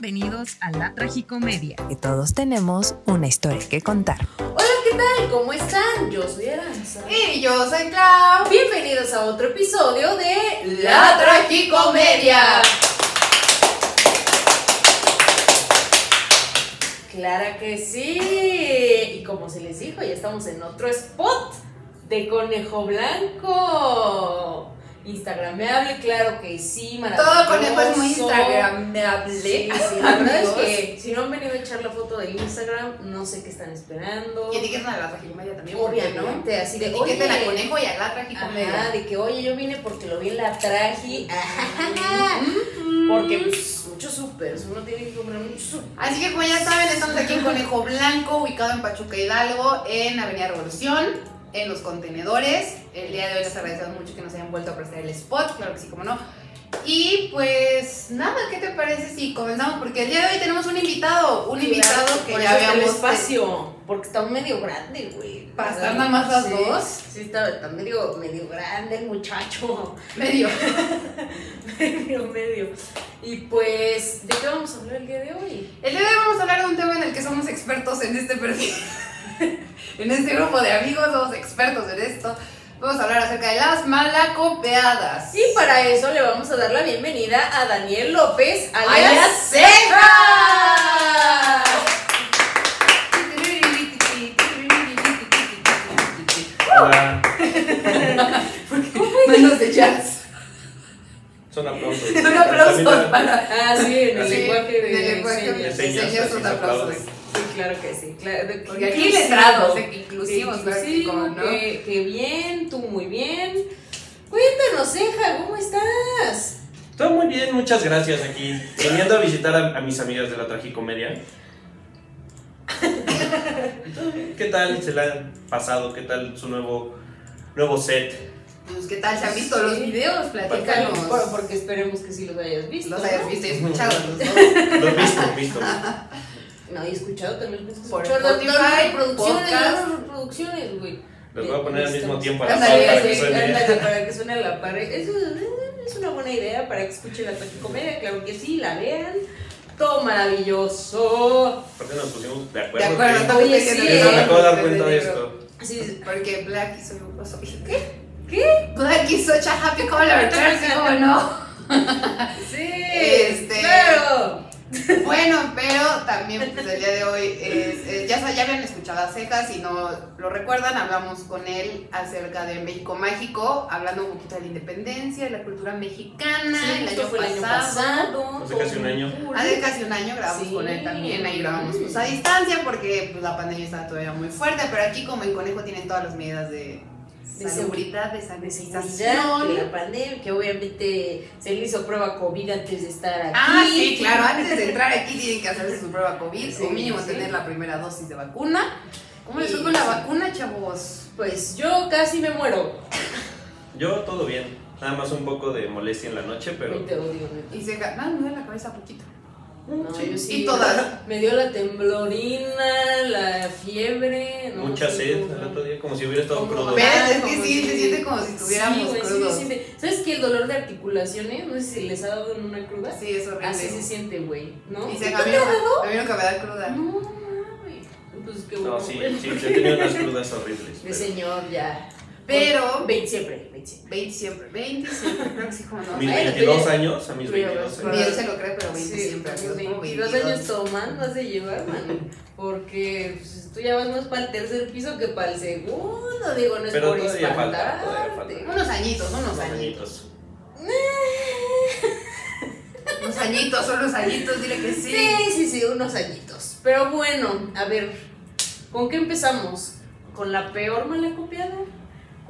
Bienvenidos a La Tragicomedia. Que todos tenemos una historia que contar. Hola, ¿qué tal? ¿Cómo están? Yo soy Aranza. Y yo soy Clau. Bienvenidos a otro episodio de La Tragicomedia. Clara que sí. Y como se les dijo, ya estamos en otro spot de Conejo Blanco. Instagramable, claro que sí, maravilloso. Todo conejo es muy instagramable. Sí, sí, la verdad es que si no han venido a echar la foto del Instagram, no sé qué están esperando. Y etiqueten a la tragicomedia también. Obviamente, así de Etiqueten a conejo y a la Ajá, tragicomedia. de que oye, yo vine porque lo vi en la traji. Porque pues, muchos supers, uno tiene que comprar muchos supers. Así que como ya saben, estamos aquí en Conejo Blanco, ubicado en Pachuca Hidalgo, en Avenida Revolución, en los contenedores. El día de hoy les agradecemos mucho que nos hayan vuelto a prestar el spot, claro que sí, como no. Y pues nada, ¿qué te parece si comenzamos? Porque el día de hoy tenemos un invitado, un invitado que ya está el habíamos espacio, porque está medio grande, güey. Para estar nada más las Sí, dos. Sí, está, está medio, medio grande el muchacho. medio. medio, medio. Y pues, ¿de qué vamos a hablar el día de hoy? El día de hoy vamos a hablar de un tema en el que somos expertos en este perfil. en este grupo de amigos somos expertos en esto. Vamos a hablar acerca de las malacopeadas. Y para eso le vamos a dar la bienvenida a Daniel López, alias Ceja. Hola, Manos de jazz. son aplausos. Un aplauso También- para. Ah, sí, en el Así. lenguaje de, De lenguaje de señas, señas, así son aplausos. Claro que sí. Claro, de- Porque aquí inclusivo. letrados, eh, inclusivos, Inclusivo, como no. que, que bien, tú muy bien. Cuéntanos, Ceja, ¿cómo estás? Todo muy bien, muchas gracias aquí. Viniendo a visitar a, a mis amigas de la Tragicomedia. ¿Qué tal se la han pasado? ¿Qué tal su nuevo, nuevo set? Pues, ¿qué tal? ¿Se han visto los videos? Platícanos. porque esperemos que sí los hayas visto. Los hayas visto y escuchado los dos. Lo he visto, visto. No, y escuchado también. pues, Por Spotify, las reproducciones, güey. Los voy a poner al mismo tiempo a la Ándale, par para que Sí, suene. para que suene a la par. Eso eh, es una buena idea para que escuchen la tragicomedia, claro que sí, la vean. Todo maravilloso. Aparte nos pusimos de De acuerdo. acuerdo, que- también Oye, sí, no eh. les me acabo de dar cuenta de esto. Así, Porque Black is so ¿Qué? ¿Qué? Black is such a happy color. Claro que cómo no. Sí, Este- claro. Bueno, pero también pues, el día de hoy es, es- ya, ya habían escuchado a Cejas, si no lo recuerdan, hablamos con él acerca de México Mágico, hablando un poquito de la independencia, de la cultura mexicana, Sí, el, año fue el año pasado. Hace casi un año. Hace casi un año grabamos Sí. con él también, ahí grabamos pues, a distancia porque pues, la pandemia estaba todavía muy fuerte, pero aquí como en Conejo tienen todas las medidas de, De salubridad, de de sanitización. seguridad, de la pandemia, que obviamente se le hizo prueba COVID antes de estar aquí. Ah, sí, claro, antes de entrar aquí tienen que hacerse su prueba COVID Sí, o mínimo sí. tener la primera dosis de vacuna. ¿Cómo les fue Y- con la vacuna, chavos? Pues yo casi me muero. Yo todo bien. Nada más un poco de molestia en la noche, pero. Hoy te odio, neta. Y se ah, me duele la cabeza poquito. No, Sí. yo sí. Y todas. Me dio la temblorina, la fiebre. no, Mucha sí, sed como- el otro día, como si hubiera estado como- crudo. ¿Ves? Es que sí, se si- siente como si estuviéramos sí, güey, sí, crudos. siente. ¿Sabes qué? El dolor de articulaciones, no sé si les ha dado en una cruda. Sí, es horrible. Así se siente, güey, ¿no? Y se ¿No ha dado? a mí nunca me da cruda. No, mames. Pues qué bueno. No, sí, sí, he tenido unas crudas horribles. De pero- señor, ya. Pero, 20 siempre, 20 siempre. 20 siempre, 20 siempre, creo que sí, como no. Mis Bueno, 22 tú ya- años, a mis tú ya 22 vas años. Ni él se lo cree, pero 20 Sí, siempre, amigos, como 22 años tomando has de llevar, mano. Porque pues, tú ya vas más para el tercer piso que para el segundo. Digo, no es Pero por falta, espantarte. falta. Unos añitos, unos Unos añitos. añitos. Unos añitos, son unos añitos, dile que sí. Sí, sí, sí, unos añitos. Pero bueno, a ver, ¿con qué empezamos? ¿Con la peor mala copiada?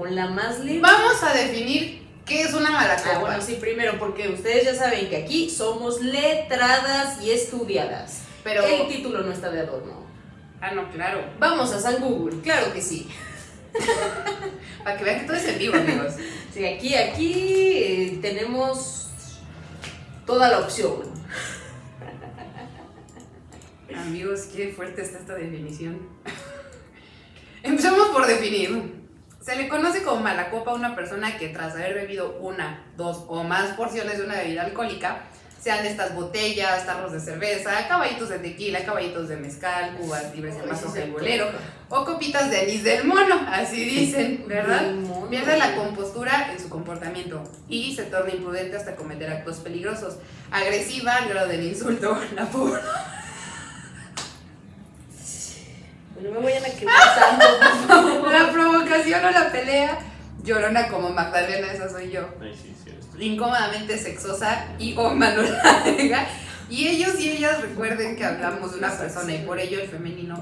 ¿Con la más libre? Vamos a definir qué es una mala copa. Ah, bueno, sí, primero, porque ustedes ya saben que aquí somos letradas y estudiadas. Pero, El título no está de adorno. ah, no, claro. Vamos a San Google, claro que sí. Para que vean que todo es en vivo, amigos. Sí, aquí, aquí eh, tenemos toda la opción. Amigos, qué fuerte está esta definición. Empecemos por definir. Se le conoce como mala copa a una persona que tras haber bebido una, dos o más porciones de una bebida alcohólica sean estas botellas, tarros de cerveza, caballitos de tequila, caballitos de mezcal, cubas libres de se y bolero, o copitas de anís del mono, así dicen, ¿verdad? Del. Pierde la compostura en su comportamiento y se torna imprudente hasta cometer actos peligrosos. Agresiva al grado del insulto, la pobre. No me vayan a quemar tanto, por favor. La provocación o la pelea, llorona como Magdalena, esa soy yo. Ay, sí, sí. Incómodamente sexosa y o larga. Y ellos y ellas recuerden que hablamos de una persona y por ello el femenino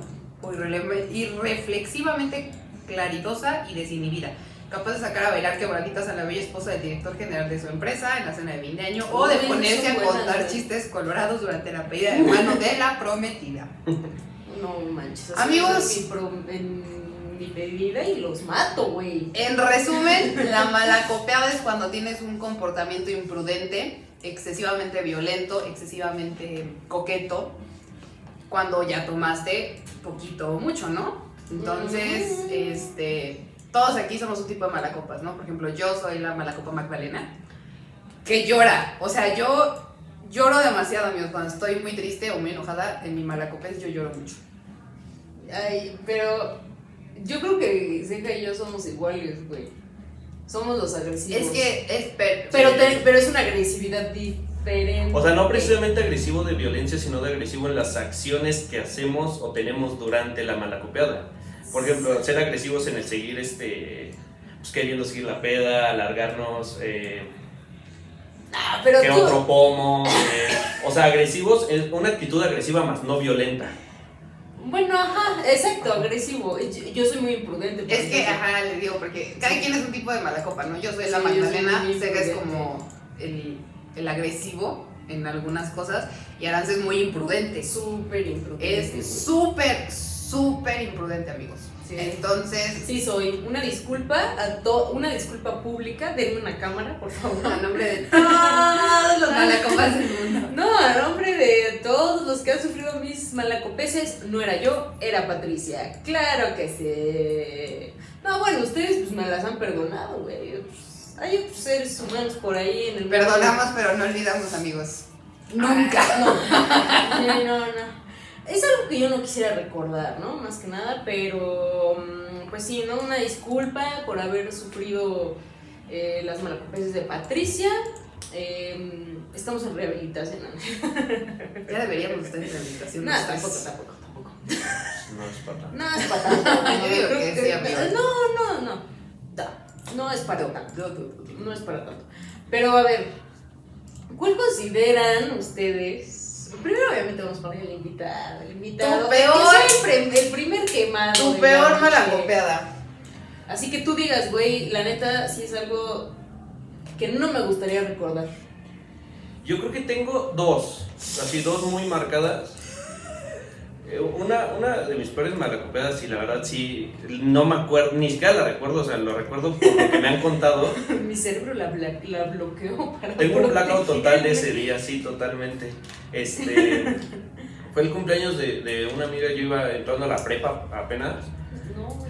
irreflexivamente claridosa y desinhibida. Capaz de sacar a bailar quebraditas a la bella esposa del director general de su empresa en la cena de fin de año o de ponerse a contar güey. chistes colorados durante la pedida de mano de la prometida. No manches. Amigos. En mi, en mi pedida y los mato, güey. En resumen, la malacopeada es cuando tienes un comportamiento imprudente, excesivamente violento, excesivamente coqueto, cuando ya tomaste poquito o mucho, ¿no? Entonces, este, todos aquí somos un tipo de malacopas, ¿no? Por ejemplo, yo soy la malacopa Magdalena, que llora. O sea, yo lloro demasiado, amigos, cuando estoy muy triste o muy enojada en mi malacopés, yo lloro mucho. Ay, pero yo creo que Zeca y yo somos iguales, güey. Somos los agresivos. Es que es... per- Pero, te- pero es una agresividad diferente. O sea, no precisamente agresivo de violencia, sino de agresivo en las acciones que hacemos o tenemos durante la malacopeada. Por ejemplo, ser agresivos en el seguir, este, pues, queriendo seguir la peda, alargarnos, eh, Ah, pero que tú. otro pomo. eh, o sea, agresivos, es una actitud agresiva más no violenta. Bueno, ajá, exacto, agresivo. Yo, yo soy muy imprudente. Es que, ajá, le digo, porque cada Sí. quien es un tipo de mala copa, ¿no? Yo soy la Sí, Magdalena, Sega es como el, el agresivo en algunas cosas y Arance es muy imprudente. Súper imprudente. Es súper, súper imprudente, amigos. Sí. Entonces, Sí, soy. Una disculpa a to una disculpa pública. Denme una cámara, por favor. a nombre de todos los malacopas del mundo. No, a nombre de todos los que han sufrido mis malacopeses, no era yo, era Patricia. Claro que sí. No, bueno, ustedes pues me las han perdonado, güey. Pues, hay otros seres humanos por ahí en el mundo. Perdonamos, pero no olvidamos, amigos. Nunca. Ah, no. No, no. Es algo que yo no quisiera recordar, ¿no? Más que nada, pero mm, pues sí, ¿no? Una disculpa por haber sufrido eh, las malacopeses de Patricia. Eh, estamos en rehabilitación. ¿no? Ya deberíamos estar en rehabilitación. No, tampoco, tampoco, tampoco. No es para tanto. No es para tanto. Yo digo Creo que sí, amigo. No, no, no. No, no es para tanto. No es para tanto. Pero a ver, ¿cuál consideran ustedes? Primero, obviamente, vamos a poner el invitado. El invitado. Tu peor- el, el primer quemado. Tu peor la noche. malacopeada. Así que tú digas, güey, la neta, sí es algo que no me gustaría recordar. Yo creo que tengo dos, así dos muy marcadas. Eh, Una, una de mis peores malacopeadas, y la verdad sí, no me acuerdo, ni siquiera la recuerdo, o sea, lo recuerdo por lo que me han contado. Mi cerebro la, bla- la bloqueó para Tengo un blackout total de ese día, sí, totalmente. Este, fue el cumpleaños de, de una amiga, yo iba entrando a la prepa apenas.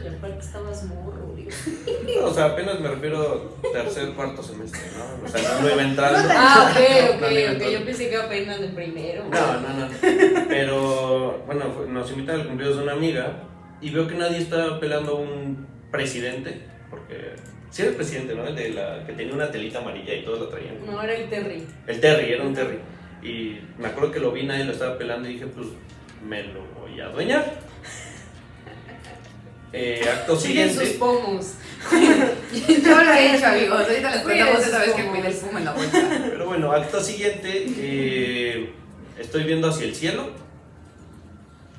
Y aparte estabas morro, digo. No, o sea, apenas me refiero tercer, cuarto semestre, ¿no? O sea, no, no iba entrando. Ah, ok, ok, no ok. Yo pensé que apenas de primero. No, no, no. Pero bueno, nos invitan al cumpleaños de una amiga y veo que nadie está pelando a un presidente, porque sí era el presidente, ¿no? El de la que tenía una telita amarilla y todos lo traían. No, era el Terry. El Terry, era un Terry. Y me acuerdo que lo vi, nadie lo estaba pelando y dije, pues me lo voy a adueñar. Eh, acto Siguen sus siguiente. pomos. Yo lo he hecho, amigos. Ahorita les contamos esa vez que cuidé el fumo en la bolsa. Pero bueno, acto siguiente, eh, estoy viendo hacia el cielo.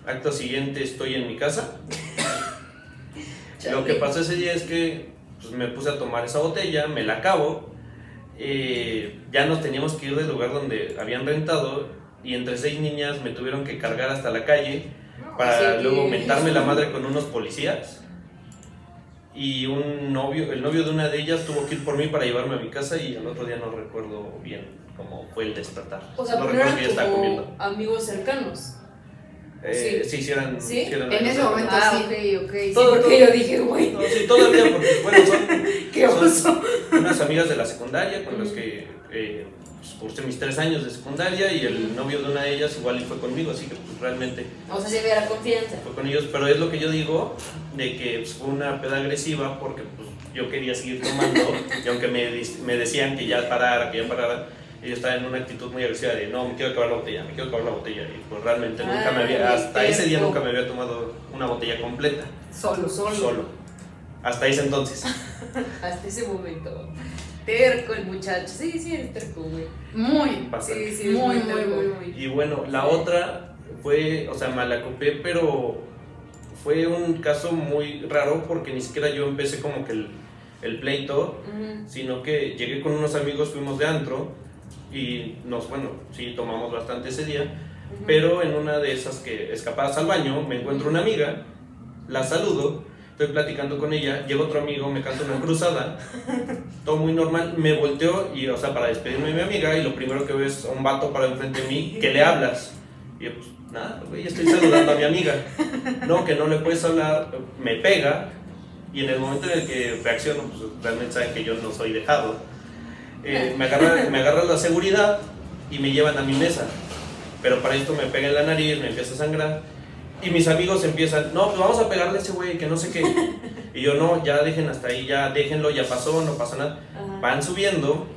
Acto siguiente, estoy en mi casa. Lo que pasó ese día es que pues, me puse a tomar esa botella, me la acabo. eh, ya nos teníamos que ir del lugar donde habían rentado y entre seis niñas me tuvieron que cargar hasta la calle para Sí. luego mentarme la madre con unos policías. Y un novio, el novio de una de ellas tuvo que ir por mí para llevarme a mi casa y el otro día no recuerdo bien cómo fue el despertar. O sea, no recuerdo ya estaba como comiendo. amigos cercanos. Eh, sí, sí, eran, ¿Sí? sí eran En ese momento Ah, sí. ok, ok. Sí, Todo- porque todo- yo dije, güey, No, sí, todavía, porque bueno, son, qué son unas amigas de la secundaria con las que eh, pues, cursé mis tres años de secundaria y el novio de una de ellas igual y fue conmigo, así que pues realmente O sea, se la confianza. fue con ellos, pero es lo que yo digo, de que pues, fue una peda agresiva porque pues, yo quería seguir tomando y aunque me, me decían que ya parara, que ya parara, yo estaba en una actitud muy agresiva de no, me quiero acabar la botella, me quiero acabar la botella y pues realmente nunca me había, hasta ese día nunca me había tomado una botella completa, Solo. Solo. solo, hasta ese entonces. Hasta ese momento. Terco el muchacho. Sí, sí, eres terco, güey. Muy. Bastante. Sí, sí, Muy, muy, muy, terco. muy, muy. Y bueno, la otra fue, o sea, me la copé, pero fue un caso muy raro porque ni siquiera yo empecé como que el, el pleito, Ujú. sino que llegué con unos amigos, fuimos de antro y nos, bueno, sí, tomamos bastante ese día, pero en una de esas que escapadas al baño me encuentro una amiga, la saludo, estoy platicando con ella, llega otro amigo, me canta una cruzada, todo muy normal, me volteo y, o sea, para despedirme de mi amiga y lo primero que veo es a un vato para enfrente de mí, que le hablas? Y yo, pues, nada, güey, estoy saludando a mi amiga. No, que no le puedes hablar, me pega y en el momento en el que reacciono, pues realmente saben que yo no soy dejado. Eh, me, agarra, me agarra la seguridad y me llevan a mi mesa. Pero para esto me pega en la nariz, me empieza a sangrar. Y mis amigos empiezan, no, pues vamos a pegarle a ese güey, que no sé qué. Y yo, no, ya dejen hasta ahí, ya déjenlo, ya pasó, no pasa nada. Ajá. Van subiendo,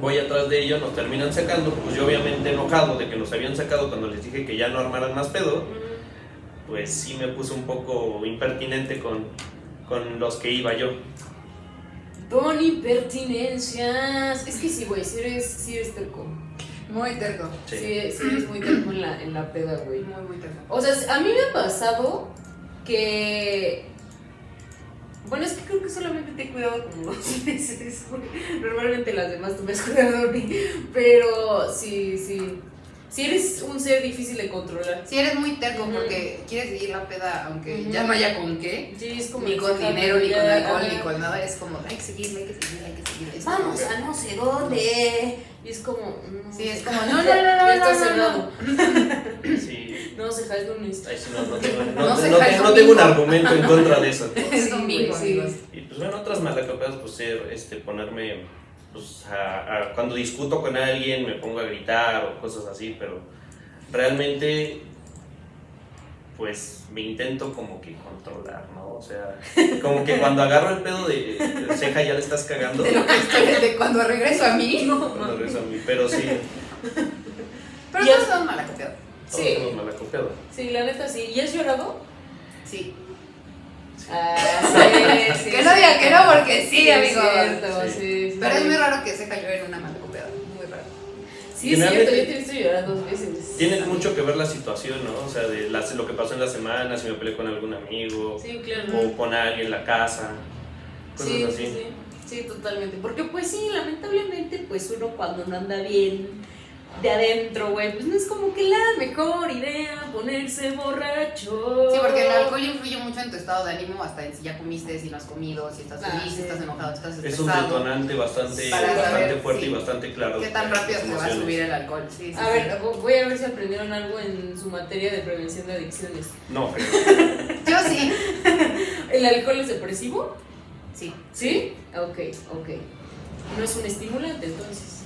voy atrás de ellos, nos terminan sacando. Pues yo, obviamente, enojado de que nos habían sacado cuando les dije que ya no armaran más pedo, pues sí me puse un poco impertinente con, con los que iba yo. Don impertinencias. Es que sí, güey, si eres, sí eres terco. Muy terco. Sí. Sí, sí eres muy terco en la, en la peda, güey. Muy, muy terco. O sea, a mí me ha pasado que. Bueno, es que creo que solamente te he cuidado como dos veces. güey. Normalmente las demás tú me has cuidado a mí. Pero sí, sí. Sí eres un ser difícil de controlar. Si eres muy terco porque quieres seguir la peda aunque ya no haya con qué, Sí, es como. ni con dinero, ni con alcohol, ni con nada, es como, hay que seguir, hay que seguir, hay que seguir. Es como- Vamos a no sé dónde. Y es como. no Sí, es como, no, no, no, no, está no, no, cerrado. Sí. No se jale un sí, no, no tengo, un argumento en contra de eso. Es domingo, sí. Y pues bueno, otras malacopas, pues ser, este, ponerme, pues a- a- cuando discuto con alguien me pongo a gritar o cosas así, pero realmente, pues me intento como que controlar, ¿no? O sea, como que cuando agarro el pedo de, de ceja ya le estás cagando. De lo que estoy, de cuando regreso a mí. Cuando regreso a mí, pero sí, Pero todos son malacopeados. todos Sí. somos malacopeados. Sí, la neta sí. ¿Y has llorado? Sí. Ah, sí, sí. Que no diga que no, porque sí, es amigos. cierto, Sí. sí, sí. Pero es muy raro que se cayó en una malacopeada. Muy raro. Sí, es cierto, yo te he visto llorar dos veces. Tiene mucho que ver la situación, ¿no? O sea, de las- lo que pasó en la semana, si me peleé con algún amigo, Sí, claro. o con alguien en la casa, cosas Sí, así. sí, sí. Sí, totalmente. Porque pues sí, lamentablemente, pues uno cuando no anda bien de adentro, güey, pues no es como que la mejor idea ponerse borracho. Sí, porque el alcohol influye mucho en tu estado de ánimo, hasta en si ya comiste, si no has comido, si estás Ah, feliz, si sí. estás enojado, si estás Es un estresado. detonante bastante, bastante saber, fuerte sí. y bastante claro. ¿Qué tan rápido te va a subir el alcohol? Sí, sí, A sí. ver, voy a ver si aprendieron algo en su materia de prevención de adicciones. No, pero Yo sí. ¿El alcohol es depresivo? Sí. ¿Sí? Ok, ok. No es un estimulante, entonces.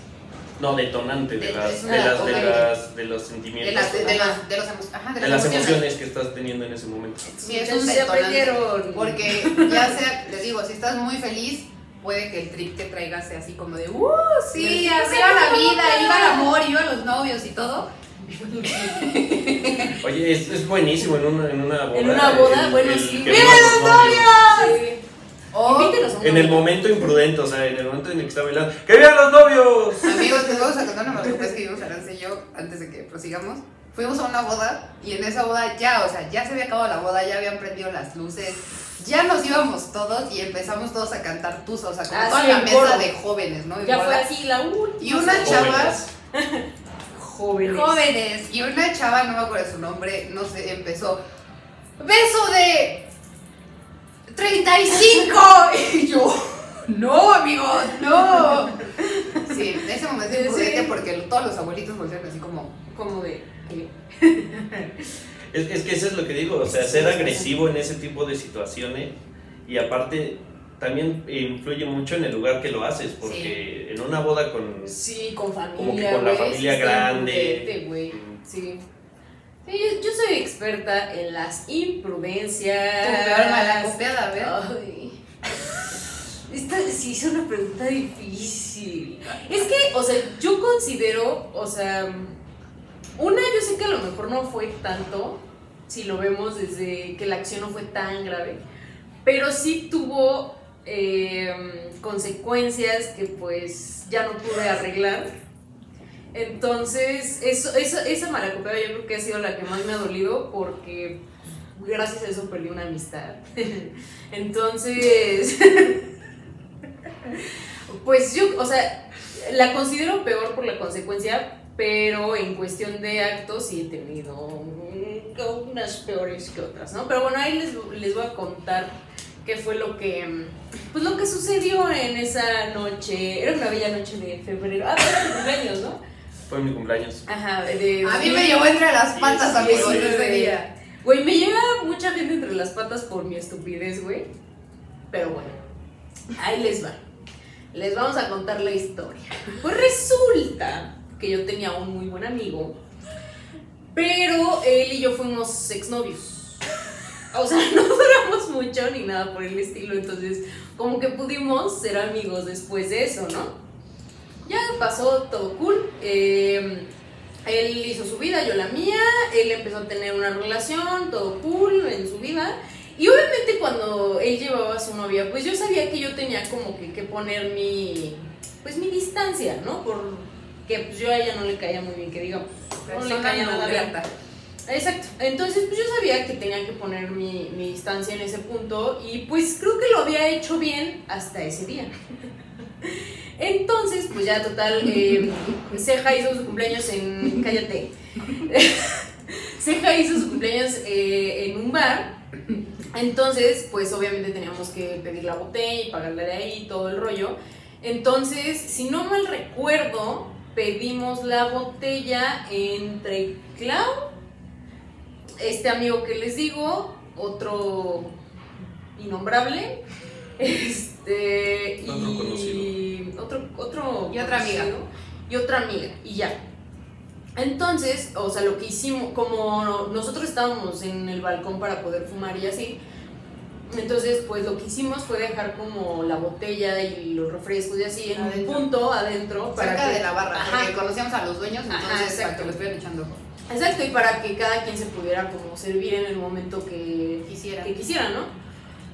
No detonante de De- las, de las, de detonante. las, de los De sentimientos, las, de, las, de los emo- ajá, de de las emociones que estás teniendo en ese momento. Sí, es un Muchachos, ya detonante. aprendieron. Porque ya sea, les digo, si estás muy feliz, puede que el trip que traigas sea así como de, ¡uh! Sí, Sí, arriba sí, la vida, iba el amor, iba los novios y todo. Oye, es, es buenísimo en una, en una boda. En una boda, el- bueno, el sí. que ¡Viva vivan los novios! Sí. O, Invítenos a un En el momento imprudente, o sea, en el momento en el que está bailando. ¡Que vivan los novios! amigos, les vamos a contar una malucas que vimos Arance y yo, antes de que prosigamos. Fuimos a una boda y en esa boda ya, o sea, ya se había acabado la boda, ya habían prendido las luces, ya nos íbamos todos y empezamos todos a cantar tusa, o sea, como Ah, toda sí, la mesa coro. de jóvenes, ¿no? Ya boda. fue así la última. Y una chava, Jóvenes. Jóvenes. jóvenes, y una chava, no me acuerdo su nombre, no sé, empezó, beso de 35, y yo, no, amigos, no. Sí, en ese momento imprudente sí. porque todos los abuelitos volvieron así como, Como de. ¿qué? Es, es que eso es lo que digo, o sea, ser agresivo en ese tipo de situaciones y aparte también influye mucho en el lugar que lo haces, porque en una boda con... Sí, con familia. Como que con la familia grande. Sí. Sí, yo, yo soy experta en las imprudencias. Tu peor mala copiada, a ver. Ay. Esta sí es una pregunta difícil. Es que, o sea, yo considero, o sea, una, yo sé que a lo mejor no fue tanto, si lo vemos desde que la acción no fue tan grave, pero sí tuvo eh, consecuencias que pues ya no pude arreglar. Entonces, eso, eso, esa malacopeada yo creo que ha sido la que más me ha dolido porque gracias a eso perdí una amistad. Entonces, pues yo, o sea, la considero peor por la consecuencia, pero en cuestión de actos sí he tenido unas peores que otras, ¿no? Pero bueno, ahí les, les voy a contar qué fue lo que, pues lo que sucedió en esa noche, era una bella noche de febrero, ah, mi cumpleaños, ¿no? Fue mi cumpleaños. Ajá, de... A mí me llevó entre las patas, sí, amigos, sí, ese día. Güey, me llega mucha gente entre las patas por mi estupidez, güey. Pero bueno, ahí les va. Les vamos a contar la historia. Pues resulta que yo tenía un muy buen amigo, pero él y yo fuimos exnovios. O sea, no duramos mucho ni nada por el estilo, entonces como que pudimos ser amigos después de eso, ¿no? Ya pasó todo cool. eh, él hizo su vida, yo la mía. Él empezó a tener una relación, todo cool en su vida. Y obviamente cuando él llevaba a su novia, pues yo sabía que yo tenía como que, que poner mi, pues mi distancia, ¿no? Porque pues yo a ella no le caía muy bien, que digamos. No le Persona caía nada grata. Exacto. Entonces, pues yo sabía que tenía que poner mi, mi distancia en ese punto y pues creo que lo había hecho bien hasta ese día. Entonces, pues ya total, eh, Ceja hizo su cumpleaños en... Cállate. Ceja hizo su cumpleaños eh, en un bar. Entonces, pues obviamente teníamos que pedir la botella y pagarla de ahí, todo el rollo. Entonces, si no mal recuerdo, pedimos la botella entre Clau, este amigo que les digo, otro innombrable, este Otro y conocido. otro otro Y otra amiga. y otra amiga y ya. Entonces, o sea, lo que hicimos, como nosotros estábamos en el balcón para poder fumar y así, entonces, pues lo que hicimos fue dejar como la botella y los refrescos y así en Adentro. un punto adentro para Cerca que- de la barra, Ajá. porque conocíamos a los dueños, Ajá, entonces para exacto. que lo estuvieran echando. Exacto, y para que cada quien se pudiera como servir en el momento que Quisiera. que quisiera, ¿no?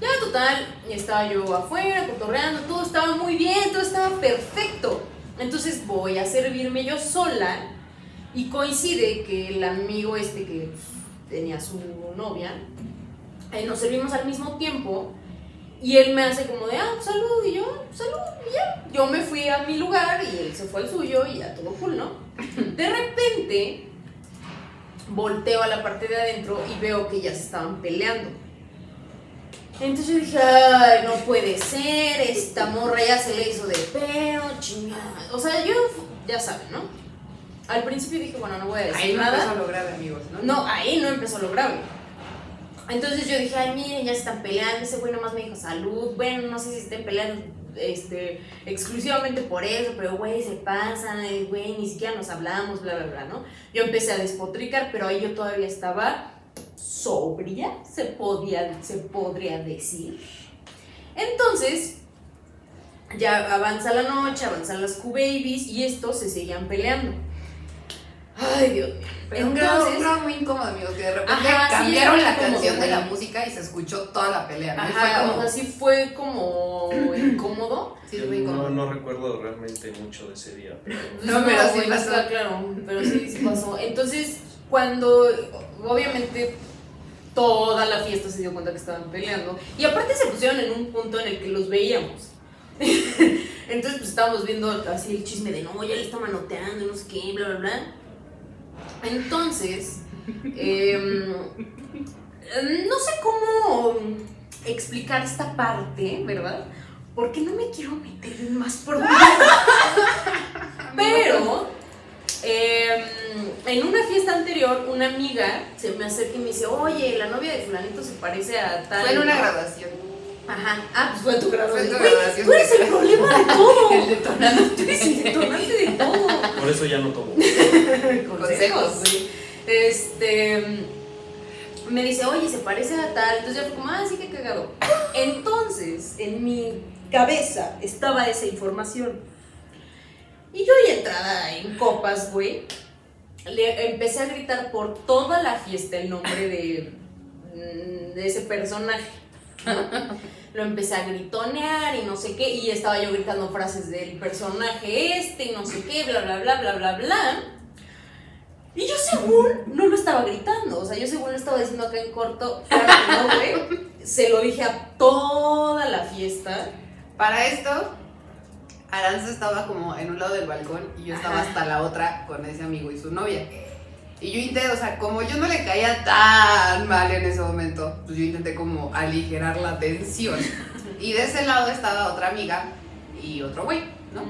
Ya total, estaba yo afuera, cotorreando, todo estaba muy bien, todo estaba perfecto. Entonces voy a servirme yo sola y coincide que el amigo este que pues, tenía su novia, eh, nos servimos al mismo tiempo y él me hace como de, ah, salud, y yo, salud, y ya. Yo me fui a mi lugar y él se fue al suyo y ya todo cool, ¿no? De repente volteo a la parte de adentro y veo que ya se estaban peleando. Entonces yo dije, ay, no puede ser, esta morra ya se le hizo de pedo, chingada. O sea, yo, ya saben, ¿no? Al principio dije, bueno, no voy a decir Ahí no nada. empezó lo grave, amigos, ¿no? No, ahí no empezó lo grave. Entonces yo dije, ay, miren, ya se están peleando. Ese güey nomás me dijo salud. Bueno, no sé si estén peleando este, exclusivamente por eso, pero güey, se pasan, eh, güey, ni siquiera nos hablamos, bla, bla, bla, ¿no? Yo empecé a despotricar, pero ahí yo todavía estaba sobria, se, podía, se podría decir. Entonces, ya avanza la noche, avanzan las Q-Babies y estos se seguían peleando. Ay, Dios mío. Pero un grado, un grado muy incómodo, amigos, que de repente Ajá, sí, cambiaron la canción de la música y se escuchó toda la pelea, ¿no? Ajá, fue como... o sea, sí fue como incómodo. sí, Yo fue no, incómodo. no recuerdo realmente mucho de ese día. pero- No, pero sí güey, pasó. está claro, pero sí, sí pasó. Entonces, cuando obviamente toda la fiesta se dio cuenta que estaban peleando, y aparte se pusieron en un punto en el que los veíamos. Entonces, pues estábamos viendo así el chisme de no, ya le está manoteando, no sé qué, bla, bla, bla. Entonces, em, no sé cómo explicar esta parte, ¿verdad? Porque no me quiero meter en más problemas. Pero em, en una fiesta anterior, una amiga se me acerca y me dice, oye, la novia de fulanito se parece a tal. Fue en una ¿no?". graduación. Ajá. Ah, pues fue tu graduación. Fue tu graduación. Tú eres el problema de todo. El detonante. Tú eres el detonante de todo. Por eso ya no tomo. Consejos. Este. Me dice, oye, se parece a tal. Entonces yo fui como, ah, sí que cagado. Entonces, en mi cabeza estaba esa información. Y yo ya entrada en copas, güey. Le empecé a gritar por toda la fiesta el nombre de, mm, ese personaje. Lo empecé a gritonear y no sé qué. Y estaba yo gritando frases del personaje este y no sé qué, bla, bla, bla, bla, bla, bla. Y yo según no lo estaba gritando, o sea, yo según lo estaba diciendo acá en corto, claro no. Se lo dije a toda la fiesta. Para esto, Aranza estaba como en un lado del balcón y yo estaba Ajá. hasta la otra con ese amigo y su novia. Y yo intenté, o sea, como yo no le caía tan mal en ese momento, pues yo intenté como aligerar la tensión. Y de ese lado estaba otra amiga y otro güey, ¿no?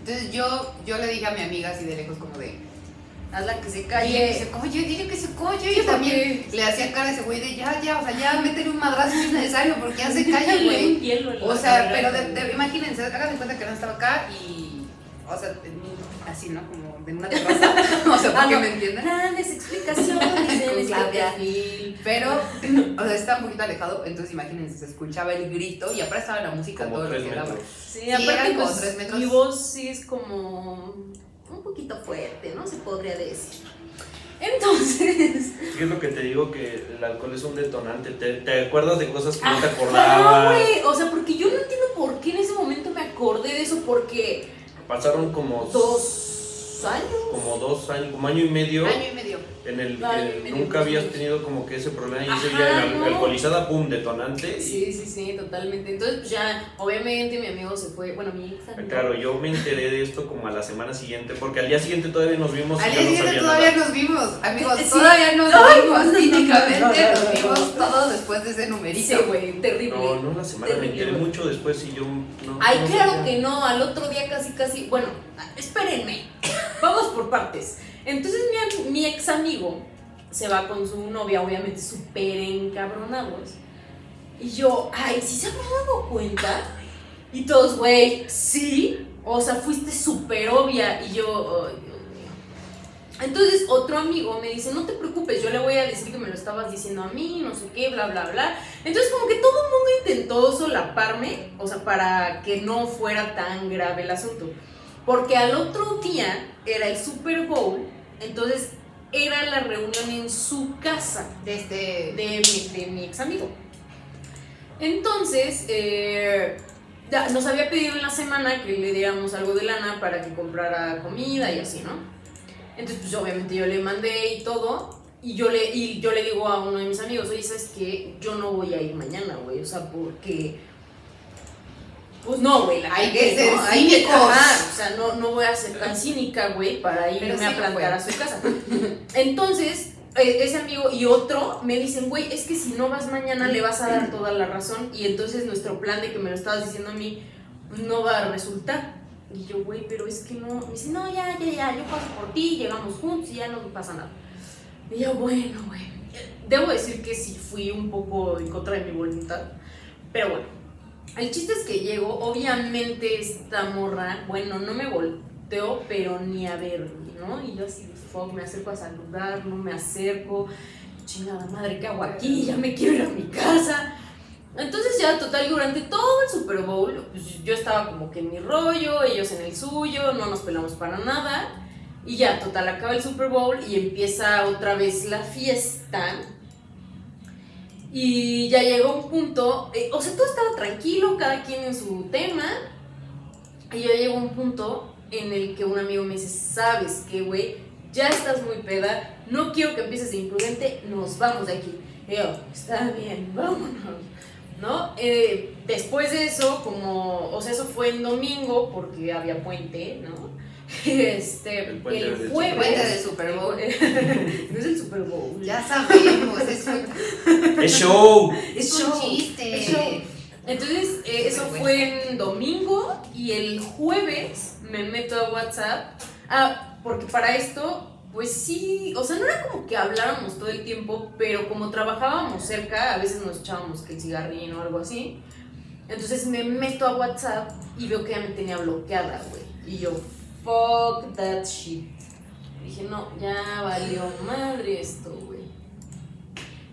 Entonces yo, yo le dije a mi amiga así de lejos como de, Hazla que se Dile que calle. se colle, dile que se colle. Sí, y también le hacía cara a ese güey de ya, ya, o sea, ya, métele un madrazo si es necesario porque ya se calla, güey. O sea, pero de, de- imagínense, hagan de cuenta que no estaba acá y, o sea, así, ¿no? Como en una terraza. o sea, para Ah, que no. me entiendan. Grandes explicaciones Con este. Pero, o sea, está un poquito alejado, entonces imagínense, se escuchaba el grito y aparte estaba la música Como todo lo que daba. Sí, Sí, aparte pues, tres metros. mi voz sí es como un poquito fuerte, ¿no? Se podría decir. Entonces, ¿Qué es lo que te digo? Que el alcohol es un detonante. Te, te acuerdas de cosas que no te Ajá, acordabas. güey, o sea, porque yo no entiendo por qué en ese momento me acordé de eso, porque Pasaron como dos años. como dos años, como año y medio Año y medio. en el que nunca habías años. tenido como que ese problema y ese Ajá, día en no. alcoholizada, pum, detonante. y- Sí, sí, sí, totalmente. Entonces, pues ya, obviamente mi amigo se fue, bueno, mi ex. Claro, yo me enteré de esto como a la semana siguiente, porque al día siguiente todavía nos vimos Al día no siguiente todavía nada. nos vimos, amigos, Sí. todavía nos vimos, no, no, cínicamente no, no, no, nos no, vimos no. todos después de ese numerito. Sí, güey, terrible. No, no la semana, me enteré mucho después y yo no. Ay, no claro sabía. que no, al otro día casi, casi, bueno, espérenme, partes. Entonces mi, ex amigo se va con su novia, obviamente súper encabronados. Y yo, ay, ¿sí se habrán dado cuenta? Y todos, güey, sí, o sea, fuiste súper obvia. Y yo, ay, Dios mío. Entonces otro amigo me dice, no te preocupes, yo le voy a decir que me lo estabas diciendo a mí, no sé qué, bla, bla, bla. Entonces como que todo el mundo intentó solaparme, o sea, para que no fuera tan grave el asunto. Porque al otro día era el Super Bowl, entonces era la reunión en su casa De este. de mi, de mi ex amigo. Entonces, eh, nos había pedido en la semana que le diéramos algo de lana para que comprara comida y así, ¿no? Entonces, pues obviamente yo le mandé y todo. Y yo le, y yo le digo a uno de mis amigos, oye, ¿sabes qué? Yo no voy a ir mañana, güey. O sea, porque... Pues no, güey, Hay que ser ¿no? Hay que- ajá, o sea, no, no voy a ser tan cínica, güey, para irme sí a plantar a su casa. Entonces, eh, ese amigo y otro me dicen, güey, es que si no vas mañana le vas a dar toda la razón y entonces nuestro plan de que me lo estabas diciendo a mí pues, no va a resultar. Y yo, güey, pero es que no. Me dice, no, ya, ya, ya, yo paso por ti, llegamos juntos y ya no pasa nada. Y yo, bueno, güey. Debo decir que sí fui un poco en contra de mi voluntad, pero bueno. El chiste es que llego, obviamente esta morra, bueno, no me volteó, pero ni a ver, ¿no? Y yo así, fuck, me acerco a saludar, no me acerco, chingada madre, ¿qué hago aquí? Ya me quiero ir a mi casa. Entonces ya, total, durante todo el Super Bowl, pues yo estaba como que en mi rollo, ellos en el suyo, no nos pelamos para nada. Y ya, total, acaba el Super Bowl y empieza otra vez la fiesta. Y ya llegó un punto, eh, o sea, todo estaba tranquilo, cada quien en su tema. Y ya llegó un punto en el que un amigo me dice, ¿sabes qué, güey? Ya estás muy peda, no quiero que empieces de imprudente, nos vamos de aquí. Yo, está bien, vámonos. ¿No? Eh, después de eso, como, o sea, eso fue en domingo porque había puente, ¿no? Este, El puente el del jueves. Del Super Bowl. no es el Super Bowl. Ya sabemos, es un, ¡Es show! Es es show. un chiste. Es show. Entonces, eh, eso fue en domingo y el jueves me meto a WhatsApp. Ah, porque para esto pues sí, o sea, no era como que habláramos todo el tiempo, pero como trabajábamos cerca, a veces nos echábamos que el cigarrín o algo así. Entonces me meto a WhatsApp y veo que ya me tenía bloqueada, güey. Y yo, fuck that shit. dije, no, ya valió madre esto, güey.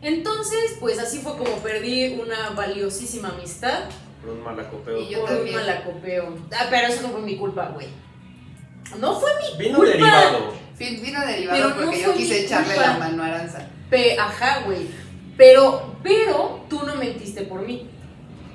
Entonces, pues así fue como perdí una valiosísima amistad Por un malacopeo. Y yo por un también. malacopeo. Ah, pero eso no fue mi culpa, güey. No fue mi Vino culpa. derivado. Vino derivado Pero no porque yo quise echarle culpa. la mano a Aranza. Pe- ajá, güey. Pero, pero tú no mentiste por mí.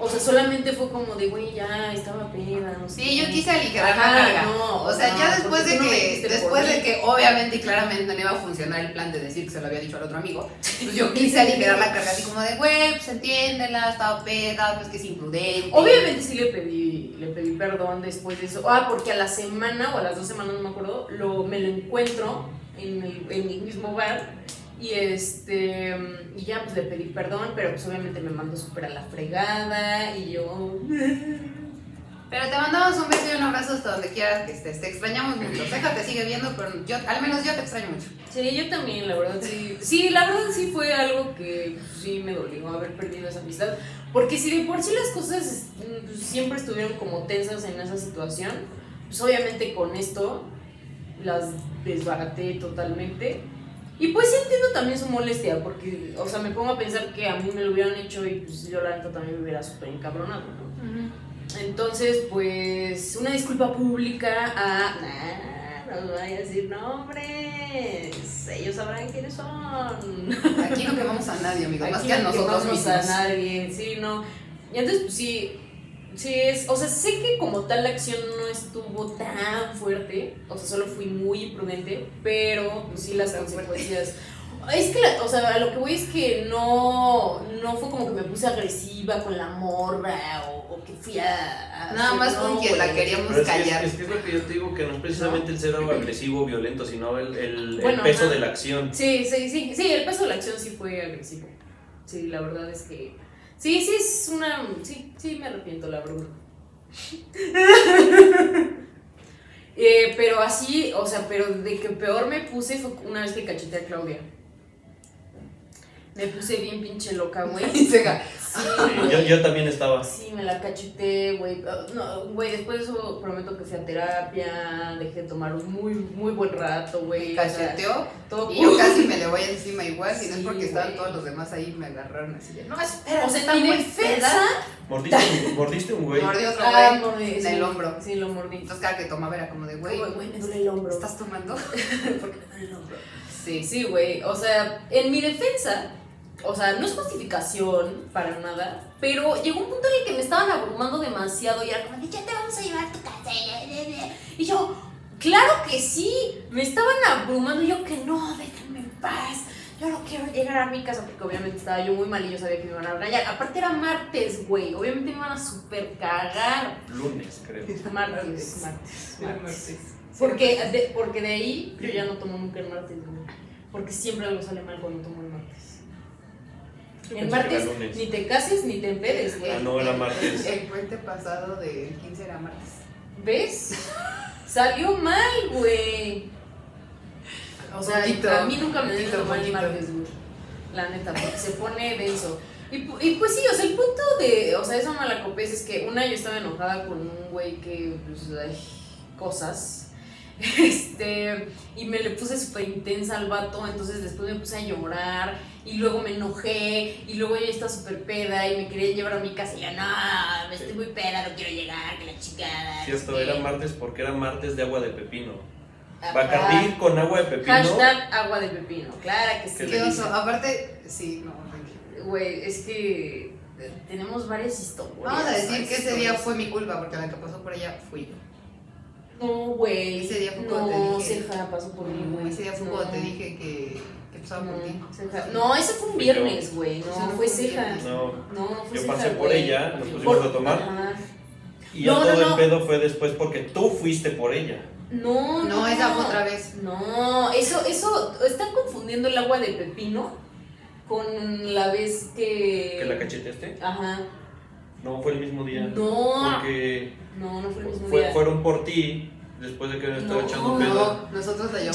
O sea, solamente fue como de, güey, ya estaba no sé. Sí, yo quise aligerar la carga. no, o sea, no, ya después de no que, después de que obviamente y claramente no iba a funcionar el plan de decir que se lo había dicho al otro amigo, pues yo quise aligerar la carga así como de, güey, pues entiéndela, estaba peda, pues que es imprudente. Obviamente sí le pedí, le pedí perdón después de eso. Ah, porque a la semana o a las dos semanas, no me acuerdo, lo, me lo encuentro en el, en el mismo bar. Y este y ya pues le pedí perdón, pero pues obviamente me mandó súper a la fregada y yo... Pero te mandamos un beso y un abrazo hasta donde quieras que estés. Te extrañamos mucho. Ceja te sigue viendo, pero yo, al menos yo te extraño mucho. Sí, yo también, la verdad, sí. Sí, la verdad sí fue algo que pues, sí me dolió haber perdido esa amistad. Porque si de por sí las cosas mm, pues, siempre estuvieron como tensas en esa situación, pues obviamente con esto las desbaraté totalmente. Y pues sí entiendo también su molestia, porque, o sea, me pongo a pensar que a mí me lo hubieran hecho y pues yo la neta también me hubiera súper encabronado, ¿no? Entonces, pues, una disculpa pública a... Nah, no voy a decir nombres. Ellos sabrán quiénes son. Aquí no quemamos a nadie, amigos, más que a no nosotros quemamos mismos. a nadie, sí, no. Y entonces, pues sí, sí es, o sea, sé que como tal la acción no estuvo tan fuerte, o sea, solo fui muy imprudente, pero pues sí las Tan fuerte. consecuencias. Es que, la- o sea, a lo que voy es que no, no fue como que me puse agresiva con la morra o, o que fui a. a Nada hacer- más con no, quien la queríamos Pero es que, callar. es, es que es lo que yo te digo, que no es precisamente el ser agresivo o violento, sino el, el- el Bueno, peso ajá. de la acción. Sí, sí, sí, sí, el peso de la acción sí fue agresivo. Sí, la verdad es que. Sí, sí, es una. Sí, sí, me arrepiento, la verdad. Eh, pero así, o sea, pero de que peor me puse fue una vez que cacheté a Claudia. Me puse bien pinche loca, güey. Y Sí, Sí, yo, yo también estaba. Sí, me la cacheté, güey. Ah, No, güey, después de eso prometo que fui a terapia, dejé de tomar un muy, muy buen rato, güey. o sea, cacheteó todo y yo casi me le voy encima igual, si no es Sí, porque estaban todos los demás ahí me agarraron así de, no, espera, O sea, está en mi muy defensa. peda". Mordiste, un- mordiste un güey. Mordió otro Ah, güey mordí, en sí. el hombro. Sí, lo mordí. Entonces cada que tomaba era como de, güey, Güey, güey, me duele el hombro. ¿estás tomando? Porque me duele el hombro. Sí. Sí, güey. O sea, en mi defensa, o sea, no es justificación para nada, pero llegó un punto en el que me estaban abrumando demasiado y era como ya te vamos a llevar a tu casa. ya, ya, ya". Y yo, claro que sí, me estaban abrumando y yo que no, déjenme en paz. Yo no quiero llegar a mi casa porque obviamente estaba yo muy mal y yo sabía que me iban a rayar. Aparte era martes, güey. Obviamente me iban a super cagar. Lunes, creo. Martes, martes, martes. Porque de, porque de ahí yo ya no tomo nunca el martes, güey. Porque siempre algo sale mal cuando tomo el martes. El martes lunes. ni te cases ni te empedes, Ah, güey. no, era martes. El puente pasado del 15 era martes. ¿Ves? Salió mal, güey. O sea, Poquito, a mí nunca me deja tomar el martes, güey. La neta, porque se pone denso. Y, y pues sí, o sea, el punto de, o sea, esa malacopés es que una yo estaba enojada con un güey que, pues, ay, cosas. Este, y me le puse súper intensa al vato, entonces después me puse a llorar y luego me enojé y luego ella está súper peda y me quería llevar a mi casa y yo, no, me estoy muy peda, no quiero llegar, que la chingada. Sí, esto este". era martes porque era martes de agua de pepino. Bacardí con agua de pepino. Hashtag agua de pepino, claro que sí. Qué oso. Aparte, sí, no, tranquilo. Güey, es que eh, tenemos varias historias. Vamos a decir que ese día fue mi culpa, porque la que pasó por ella fui yo. No, güey. Ese día fue no, cuando te dije- Ceja pasó por mí, güey. Ese día fue No. cuando te dije que, que pasaba por ti. No, ese fue un viernes, güey. No, no fue ceja. No, No, no fue yo ceja, pasé por ella, nos pusimos Por- a tomar. Ajá. Y No, todo no. el pedo fue después porque tú fuiste por ella. No, no. No, esa fue otra vez. No, eso, eso, están confundiendo el agua de pepino con la vez que. ¿Que la cacheteaste? Ajá. No, fue el mismo día. No. Porque No, no fue el mismo fue- día. fueron por ti después de que me estaba No. echando pedo. No, nosotros la día.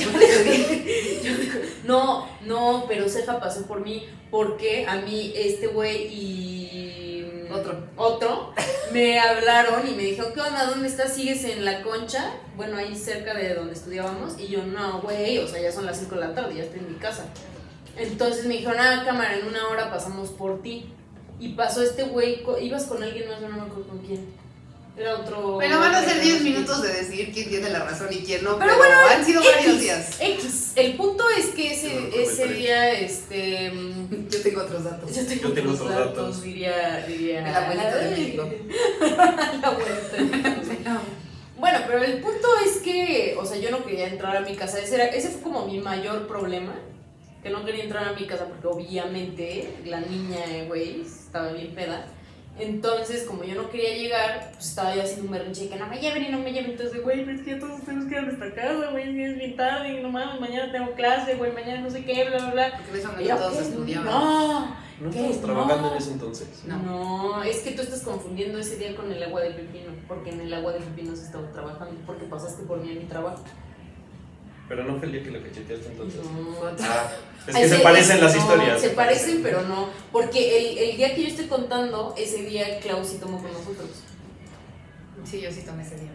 No, no, pero Ceja pasó por mí porque a mí este güey y Otro. otro me hablaron y me dijeron, ¿qué onda? ¿Dónde estás? ¿Sigues en la concha? Bueno, ahí cerca de donde estudiábamos. Y yo, no, güey, o sea, ya son las 5 de la tarde, ya estoy en mi casa. Entonces me dijeron, ah, cámara, en una hora pasamos por ti. Y pasó este güey, ibas con alguien más, no me acuerdo con quién. Era otro... Pero van a ser 10 minutos de decidir quién tiene la razón y quién no. Pero Pero, bueno, han sido varios días. X. El punto es que ese, ese día, este... mm, Yo tengo otros datos. Yo tengo, Yo tengo otros otros datos, datos. diría, diría... El abuelito de México. La abuelita de México. Bueno, pero el punto es que, o sea, yo no quería entrar a mi casa. Ese, era, ese fue como mi mayor problema. Que no quería entrar a mi casa porque obviamente la niña, güey, estaba bien peda. Entonces, como yo no quería llegar, pues estaba yo haciendo un berrinche de que no me lleven y no me lleven. Entonces, güey, pero es que ya todos tenemos que ir a nuestra casa, güey, es bien tarde y no mames, mañana tengo clase, güey, mañana no sé qué, bla, bla, bla. Porque yo, todos estudiaban. No, No ¿Qué? estamos trabajando No. en ese entonces. No. no, es que tú estás confundiendo ese día con el agua de pepino, porque en el agua de pepino se estaba trabajando, porque pasaste por mí en mi trabajo. Pero no fue el día que lo cacheteaste entonces. No. Ah, es Ay, que se sí, parecen las no, historias. Se parecen, pero no. Porque el, el día que yo estoy contando, ese día Clau sí tomó con nosotros. Sí, yo sí tomé ese día.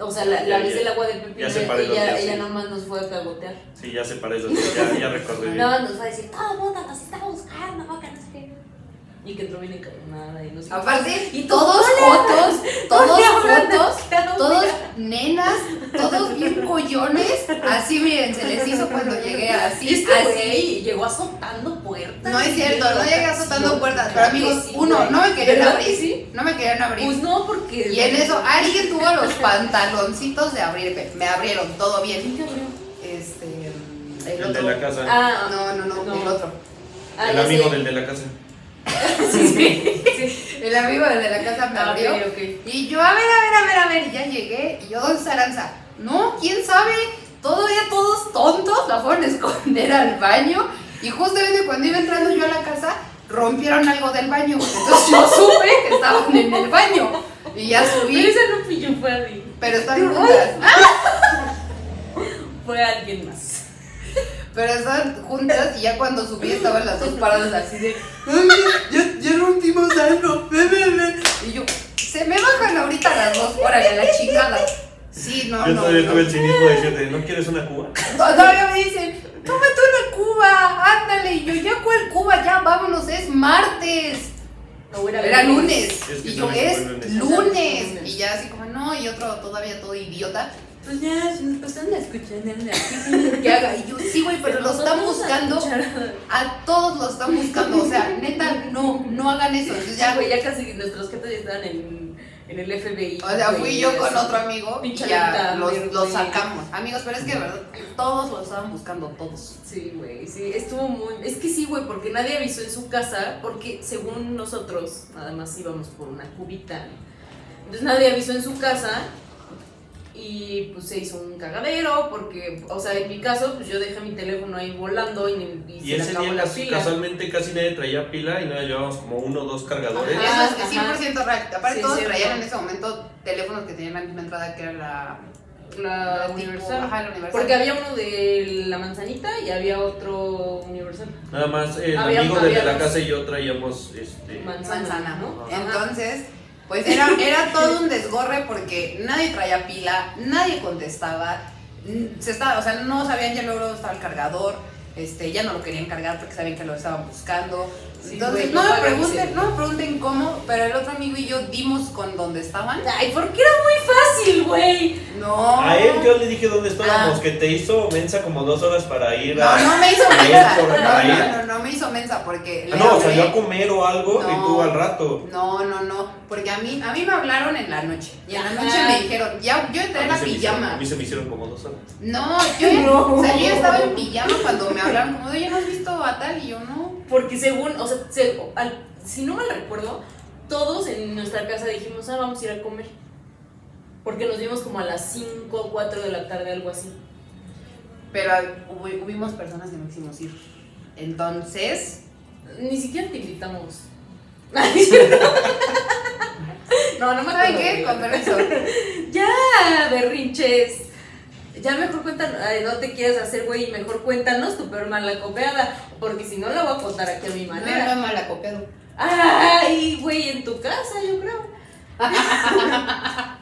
O sea, la, la Ya, vez ya. del agua de pepino, ella, días, ella sí. nomás nos fue a cagotear. Sí, ya se parecen. Ya, ya recordé bien. Nada más nos va a decir, todo el mundo nos está buscando, que no sé qué. Y que entró bien encabronada y no sé. Aparte, Y todos fotos, todos fotos, todos nenas, todos bien collones. Así, miren, se les hizo cuando llegué Y así, este así. llegó azotando puertas. No es cierto, no llegué azotando puertas. Pero amigos, uno, no me querían ¿Verdad que abrir. sí? No me querían abrir. Pues no, porque. Y en eso alguien tuvo los pantaloncitos de abrirme. Me abrieron, todo bien. ¿Quién te abrió? Este. El, El otro. de la casa. Ah, No, no, no, No. el otro. ah, el amigo del de la casa. Sí, sí. sí. El amigo de la casa me Ah, abrió. Y yo, a ver, a ver, a ver, a ver. Y ya llegué. Y yo, ¿dónde está Aranza? No, quién sabe. Todavía todos tontos la fueron a esconder al baño. Y justamente cuando iba entrando yo a la casa, rompieron algo del baño. Entonces yo supe que estaban en el baño. Y ya Pero subí. esa no fui yo, fue Adi. Pero están juntas. Fue alguien más. Pero estaban juntas y ya cuando subí estaban las dos paradas así de. "Ay, ya, ya rompimos algo. ve, ve, ve". Y yo, se me bajan ahorita las dos, órale, la chingada. Sí, no, Yo no. todavía no. tuve el cinismo de decirte, ¿no quieres una cuba? Todavía me dicen, tómate una cuba, ándale. Y yo, ya cuál cuba, ya vámonos, es martes. No, Era lunes. Es que Y yo, es lunes. lunes. Y ya así como, no, y otro todavía todo idiota. Pues ya, si nos pasan a escuchar en Que haga. Y yo, sí, güey, pero lo están buscando. A todos lo están buscando. O sea, neta, no, no hagan eso. Entonces Ya, güey, ya casi nuestros jefes ya estaban en, en el FBI. O sea, fui yo con otro amigo y ya los, los sacamos. Amigos, pero es que de verdad, todos lo estaban buscando, todos. Sí, güey, sí, estuvo muy... Es que sí, güey, porque nadie avisó en su casa, porque según nosotros, nada más íbamos por una cubita. Entonces nadie avisó en su casa y pues se hizo un cagadero, porque, o sea, en mi caso, pues yo dejé mi teléfono ahí volando y, y, Y se le ese acabó día la casi- pila. casualmente casi nadie traía pila y nada, llevábamos como uno o dos cargadores. Ajá. Eso es 100% real. Aparte, Sí, todos traían en ese momento teléfonos que tenían la misma entrada que era la, La tipo- universal. ajá, la universal. Porque había uno de la manzanita y había otro universal. Nada más el Había- amigo de la casa y yo traíamos este. Manzana, manzana, ¿no? Ajá. Entonces, pues era, era todo un desgorre porque nadie traía pila, nadie contestaba, mm, se estaba, o sea, no sabían ya luego estaba el cargador, este, ya no lo querían cargar porque sabían que lo estaban buscando. Sí, Entonces, güey, no me pregunten, no me pregunten cómo, pero el otro amigo y yo dimos con donde estaban. Ay, porque era muy fácil, güey. No. A él yo le dije dónde estábamos, Ah. que te hizo mensa como dos horas para ir No, a. no me hizo mensa. No, no, no, no me hizo mensa porque. Ah, le no, hablé- salió a comer o algo y No. tú al rato. No, no, no, porque a mí, a mí me hablaron en la noche y en la noche me dijeron, ya, yo entré en la hicieron- pijama. A mí se me hicieron como dos horas. No, yo, No. o sea, yo ya estaba en pijama cuando me hablaron como, oye, ¿no has visto a tal? Y yo, no. Porque según, o sea, se- al- si no mal recuerdo, todos en nuestra casa dijimos, ah, vamos a ir a comer. Porque nos vimos como a las 5 o 4 de la tarde, algo así. Pero hubo- hubimos personas que no quisimos ir. Entonces, Ni siquiera te invitamos. No, no me ¿saben acuerdo. qué? güey. Con permiso. Ya, berrinches. Ya mejor cuéntanos, ay, no te quieras hacer güey, mejor cuéntanos tu peor mala copiada, porque si no la voy a contar aquí a mi No, no manera. es mala copiado. Ay, güey, en tu casa, yo creo.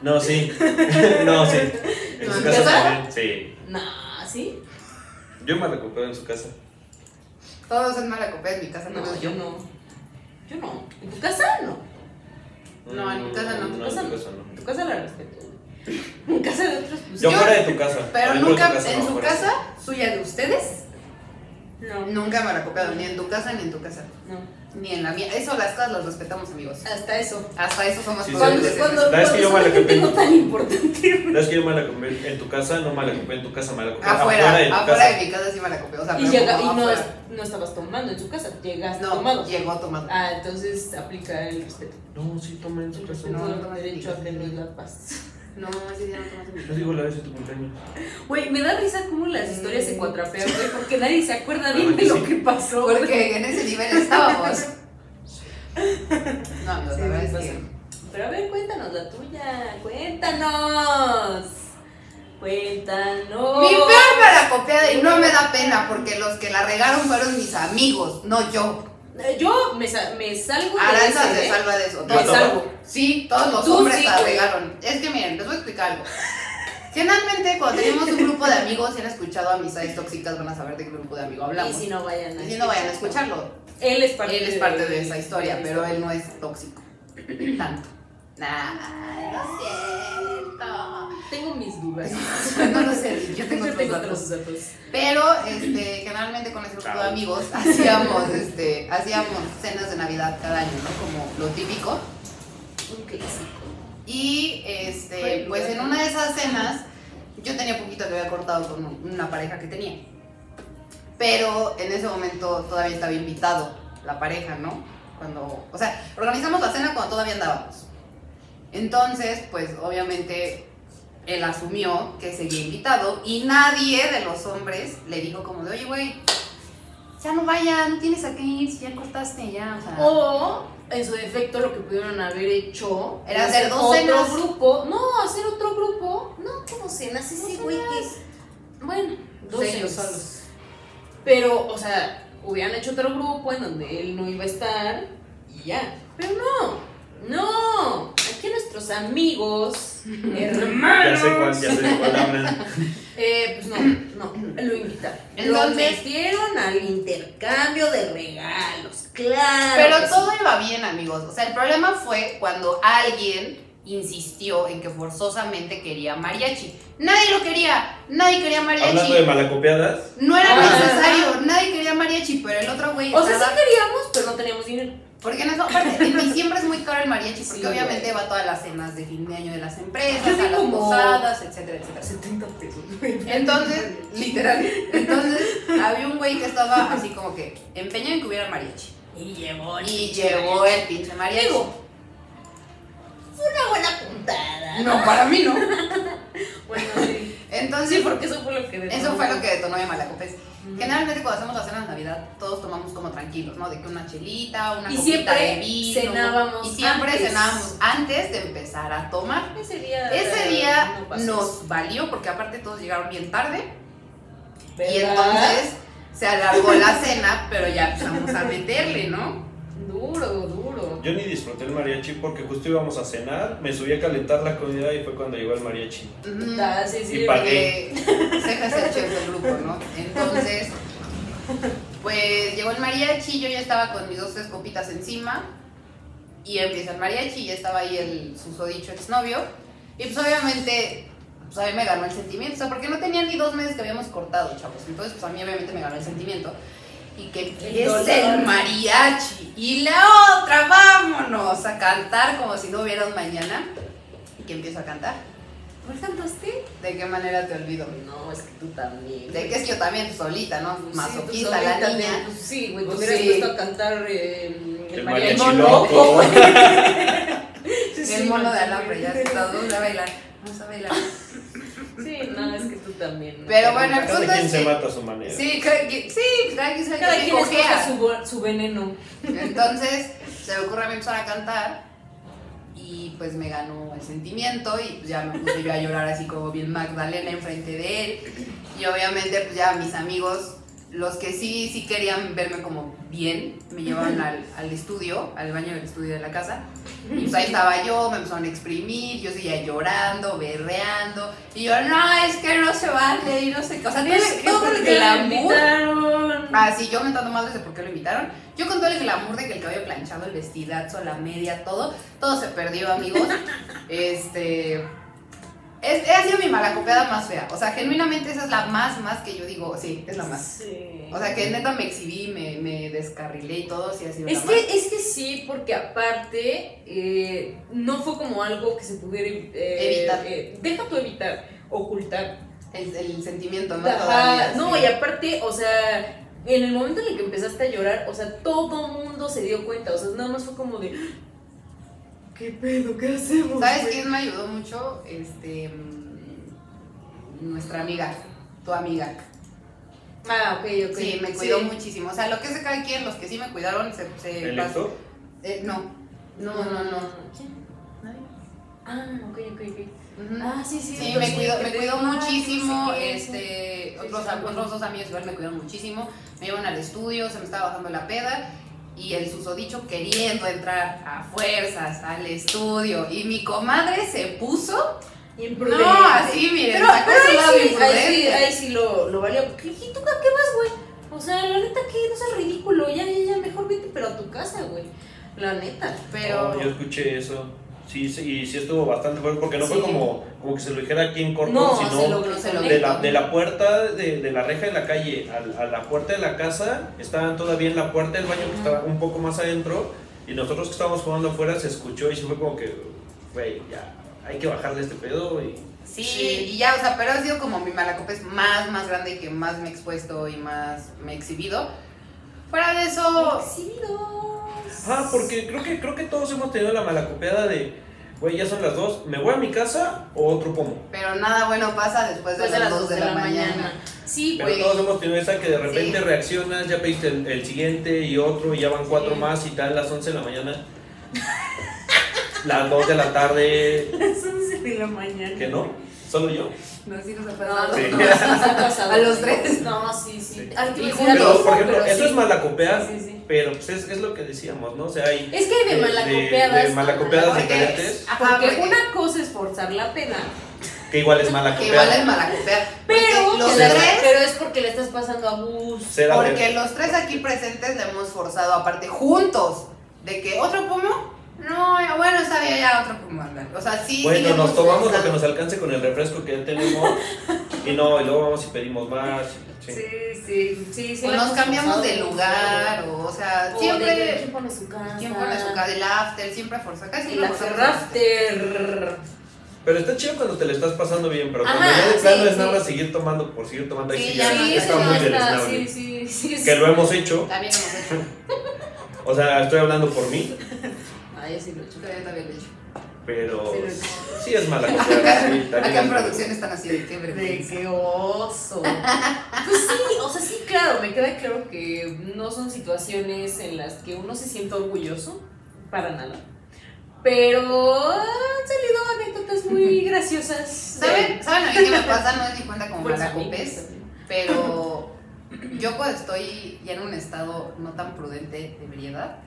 No, sí. no, sí. En ¿No, su casa también, sí. No, ¿sí? Yo me recupero en su casa. Todos es mala copiada en mi casa, No, menos yo no. Yo no. ¿En tu casa? No. No, en mi casa no. No, en tu casa no. En tu casa la respeto. En casa de otros, pues Yo Yo- fuera de tu casa. Pero nunca casa en no, su casa, suya de ustedes, no. nunca me la copiado, ni en tu casa ni en tu casa, No. ni en la mía. Eso las casas las respetamos, amigos. Hasta eso. Hasta eso somos Sí, Cuando, cuando, ¿Sabes que yo me la no tan importante. No es que yo me la en tu casa, no me la en tu casa, me la compré Afuera, de afuera de mi casa sí me la copió. O sea, Y, llega, y no, afuera. es- no estabas tomando en su casa, llegaste No, tomado. llegó tomado. Ah, entonces aplica el respeto. No, sí, toma en su casa. no, no, no, derecho no, a tener no. la paz. No, ese día no tomaste mi No digo la vez de tu cumpleaños. Güey, me da risa cómo las historias se cuatrapean, güey, porque nadie se acuerda ¿Verdad bien de lo que pasó. güey. Porque en ese nivel estábamos. No, amigos, Sí, la verdad sí es pasa. que. Pero a ver, cuéntanos la tuya. Cuéntanos. Cuéntanos. Mi peor mala copiada y no me da pena porque los que la regaron fueron mis amigos, no yo. Eh, Yo me, sa- me salgo de Aranza ese, se ¿eh? salva de eso. Me salgo. Sí, todos los Tú hombres sí, la güey. regaron. Es que miren, les voy a explicar algo. Generalmente cuando tenemos un grupo de amigos y han escuchado amistades tóxicas van a saber de qué grupo de amigos Y hablamos. si no vayan a Y si no vayan a escucharlo. Él es parte, Él es parte de esa historia, de pero él no es tóxico. Tanto. Nah, no es cierto. Tengo mis dudas. No lo sé, yo tengo Yo otros tengo datos. otros datos. Pero este, generalmente con ese grupo de amigos hacíamos, este, hacíamos cenas de Navidad cada año, ¿no? Como lo típico. Un clásico. Y este, pues en una de esas cenas, yo tenía poquito que había cortado con una pareja que tenía. Pero en ese momento todavía estaba invitado la pareja, ¿no? Cuando, o sea, organizamos la cena cuando todavía andábamos. Entonces, pues obviamente él asumió que seguía invitado y nadie de los hombres le dijo como de, oye, güey, ya no vaya, no tienes a qué ir, si ya cortaste, ya, o sea. O, en su defecto, lo que pudieron haber hecho Era hacer dos otro cenas. grupo. No, hacer otro grupo. No, como cenas, ese güey que. Bueno, dos cenas. solos. Pero, o sea, hubieran hecho otro grupo en donde él no iba a estar y ya. Pero no. No, aquí nuestros amigos, hermanos, Ya sé cuál, ya sé cuál hablan. eh, pues no, no, lo invitaron. lo metieron al intercambio de regalos, claro. Pero sí. todo iba bien, amigos. O sea, el problema fue cuando alguien insistió en que forzosamente quería mariachi. Nadie lo quería, nadie quería mariachi. Hablando de malacopiadas, No era Ah. necesario, nadie quería mariachi, pero el otro güey O sea, estaba- sí queríamos, pero no teníamos dinero. Porque en eso, aparte, en diciembre es muy caro el mariachi, porque Sí, obviamente güey. va a todas las cenas de fin de año de las empresas, a las como- posadas, etcétera, etcétera. 70 pesos. Entonces, literal, entonces había un güey que estaba así como que empeñado en que hubiera mariachi. Y llevó el Y pinche llevó el pinche mariachi. Digo, fue una buena puntada. No, para mí no. Bueno, sí. Entonces, Sí, porque eso fue lo que Eso fue lo que detonó mi malacopés. Ujú. Generalmente cuando hacemos la cena de Navidad, todos tomamos como tranquilos, ¿no? De que una chelita, una Y copita siempre de vino. cenábamos Y siempre antes. cenábamos antes de empezar a tomar. Ese día. Ese día no pasó. nos valió porque aparte todos llegaron bien tarde. Y entonces se alargó la cena, pero ya empezamos a meterle, ¿no? Duro, duro. yo ni disfruté el mariachi porque justo íbamos a cenar, me subí a calentar la comida y fue cuando llegó el mariachi. Ah, sí, sí. Y pa' Porque Ceja es el chef del grupo, ¿no? Entonces, pues llegó el mariachi, yo ya estaba con mis dos tres copitas encima y empieza el mariachi, ya estaba ahí el susodicho exnovio y pues obviamente pues a mí me ganó el sentimiento, o sea, porque no tenía ni dos meses que habíamos cortado, chavos, entonces pues a mí obviamente me ganó el sentimiento y que empiece el mariachi y la otra, vámonos a cantar como si no hubiera un mañana y que empiezo a cantar. ¿Cuál cantaste? ¿De qué manera te olvido? No, es que tú también. De que es que yo también pues, solita, ¿no? Pues Masoquista sí, la niña. pues, sí, güey, Pues hubieras sí. puesto a cantar eh, El mariachi mariachi loco, loco. güey. Sí, el mono de alambre, ya está, vamos a bailar, vamos a bailar. Sí, no, es que tú también. ¿no? Pero bueno, el Cada punto quien es se mata a su manera. Sí, cada quien, sí, cada quien sabe Cada quien escoge su, su veneno. Entonces, se me ocurre a mí empezar a cantar y pues me ganó el sentimiento y pues ya me puse yo a llorar así como bien Magdalena enfrente de él y obviamente pues ya mis amigos los que sí sí querían verme como bien me llevaron al, al estudio al baño del estudio de la casa y pues ahí estaba yo me empezaron a exprimir yo seguía llorando berreando y yo no es que no se vale y no sé qué o sea todo el porque la glamour. Ah, sí, yo mentando madres de por qué lo invitaron. Yo con todo el glamour de que el cabello planchado, el vestidazo, la media, todo, todo se perdió, amigos. este. Es, ha sido mi malacopeada más fea. O sea, genuinamente esa es la más, más que yo digo, sí, es la más. Sí. O sea, que neta me exhibí, me, me descarrilé y todo, sí ha sido Es la más. que, es que sí, porque aparte eh, no fue como algo que se pudiera eh, Evitar. eh, deja tú evitar, ocultar. El, el sentimiento, ¿no? Ajá, no, sí. y aparte, o sea, en el momento en el que empezaste a llorar, o sea, todo mundo se dio cuenta, o sea, nada más fue como de, ¿qué pedo? ¿Qué hacemos? ¿Sabes güey?" quién me ayudó mucho? Este. Nuestra amiga, tu amiga. Ah, ok, ok. Sí, me cuidó muchísimo. O sea, lo que es de cada quien, los que sí me cuidaron, se, se ¿El pas- Héctor? Eh, no. No, no, no. ¿Quién? Nadie. Ah, ok, ok, ok. Ah, sí, sí. Sí, me cuidó, me cuidó muchísimo, este, sí. otros, Sí, sí, otros dos amigos igual me cuidaron muchísimo, me llevan al estudio, se me estaba bajando la peda, y el susodicho queriendo entrar a fuerzas al estudio, y mi comadre se puso, Imprudente. no, así, miren, Pero, sacó pero su lado ahí, sí, ahí sí, ahí sí lo, lo valía. Porque, ¿y tú a qué vas, güey? O sea, la neta, que no seas ridículo. Ya, ya, ya, mejor vete, pero a tu casa, güey. La neta. pero, Oh, yo escuché eso. Sí, sí, y sí estuvo bastante fuerte, porque no Sí. fue como, como que se lo dijera aquí en corto, No, sino se lo, no se lo de la, de la puerta de, de la reja de la calle a, a la puerta de la casa, estaban todavía en la puerta del baño que estaba un poco más adentro, y nosotros que estábamos jugando afuera se escuchó y se fue como que, güey, ya, hay que bajarle este pedo y... sí, Sí. y ya, o sea, pero ha sido como mi malacopes más, más grande y que más me he expuesto y más me he exhibido. Fuera de eso, Exhibidos. Ah, porque creo que, creo que todos hemos tenido la malacopeada de, güey, ya son las dos, ¿me voy a mi casa o otro pomo? pero nada bueno pasa después de, Después de las 2 de, la, mañana. Sí, Pero güey. todos hemos tenido esa que de repente Sí. reaccionas, ya pediste el, el siguiente y otro, y ya van cuatro Sí. más y tal, las 11 de la mañana. las 2 de la tarde, Las 11 de la mañana. ¿que no? ¿Solo yo? No, sí nos no, Sí. A los tres. No, sí, sí. Sí. Pero, por ejemplo, pero eso sí. es sí. pero pues es, es lo que decíamos, ¿no? O sea, hay... Es que hay de malacopeadas. de malacopeadas Porque- diferentes. Ajá, Porque porque- una cosa es forzar la pena, Que igual es Que igual es malacopear. pero, los tres, pero es porque le estás pasando abuso. Porque los tres aquí presentes le hemos forzado aparte juntos. De que otro pomo, no, ya, bueno, está bien, ya otro pomo. ándale. O sea, sí. sí le Bueno, nos tomamos lo que nos alcance con el refresco que ya tenemos y no, y luego vamos y pedimos más. sí. Sí, sí, sí. sí O nos cambiamos de lugar, o, o sea, O de siempre. ¿Quién pone su casa? ¿Quién pone su casa? El after, siempre forza. Casi El siempre after after. Pero está chido cuando te lo estás pasando bien, pero cuando Ajá, ya de sí, plano es sí. nada más seguir tomando por seguir tomando ahí Sí, sí, ya está muy deleznable. Sí, sí, sí. Que lo hemos hecho, También hemos hecho. o sea, estoy hablando por mí, Ay, yo sí lo he hecho. Todavía también lo he hecho. pero Sí, lo sí es mala copiar, sí, Acá en producción están así de qué De vergüenza. qué oso. Pues sí, o sea, sí, claro, me queda claro que no son situaciones en las que uno se siente orgulloso, para nada. Pero han salido anécdotas muy graciosas. ¿Saben, ¿Saben a mí qué me pasa? No es ni cuenta como Pues, malacopes, amigos también. pero yo cuando estoy ya en un estado no tan prudente de ebriedad,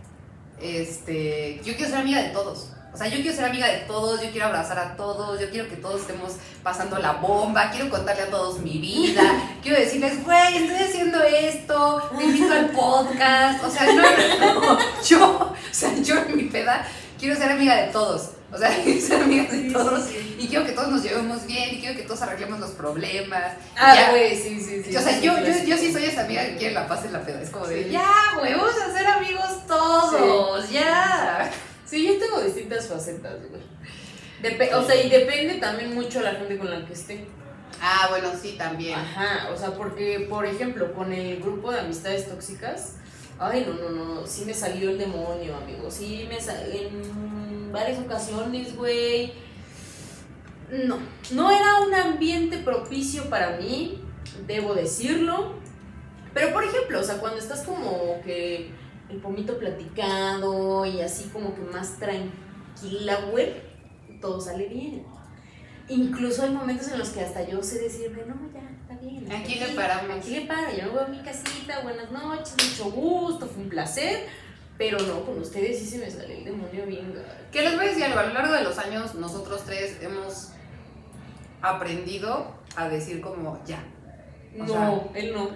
este, yo quiero ser amiga de todos. O sea, yo quiero ser amiga de todos, yo quiero abrazar a todos, yo quiero que todos estemos pasando la bomba, quiero contarle a todos mi vida, quiero decirles, güey, estoy haciendo esto, te invito al podcast. O sea, no, yo, o sea, yo en mi peda quiero ser amiga de todos. O sea, ser amiga de Sí, todos. sí, sí. Y quiero que todos nos llevemos bien, y quiero que todos arreglemos los problemas. Ah, Ya. güey, sí, sí, sí. o sea, yo, yo, yo sí soy esa amiga que quiere la paz en la peda. Es como de, ya, güey, vamos a ser amigos todos, ya. Sí, yo tengo distintas facetas, güey. O sea, y depende también mucho la gente con la que esté. Ah, bueno, sí, también. Ajá, o sea, porque, por ejemplo, con el grupo de amistades tóxicas, ay, no, no, no, sí me salió el demonio, amigo. Sí me salió en varias ocasiones, güey. No, no era un ambiente propicio para mí, debo decirlo. Pero, por ejemplo, o sea, cuando estás como que el pomito platicando y así como que más tranquila, güey, todo sale bien. Incluso hay momentos en los que hasta yo sé decirme, no, ya, bien. Aquí le paramos. Aquí le paro, yo me voy a mi casita, buenas noches, mucho gusto, fue un placer. Pero no, con ustedes sí se me sale el demonio bien. Que les voy a decir algo, a lo largo de los años nosotros tres hemos aprendido a decir como ya. O No, sea, él no.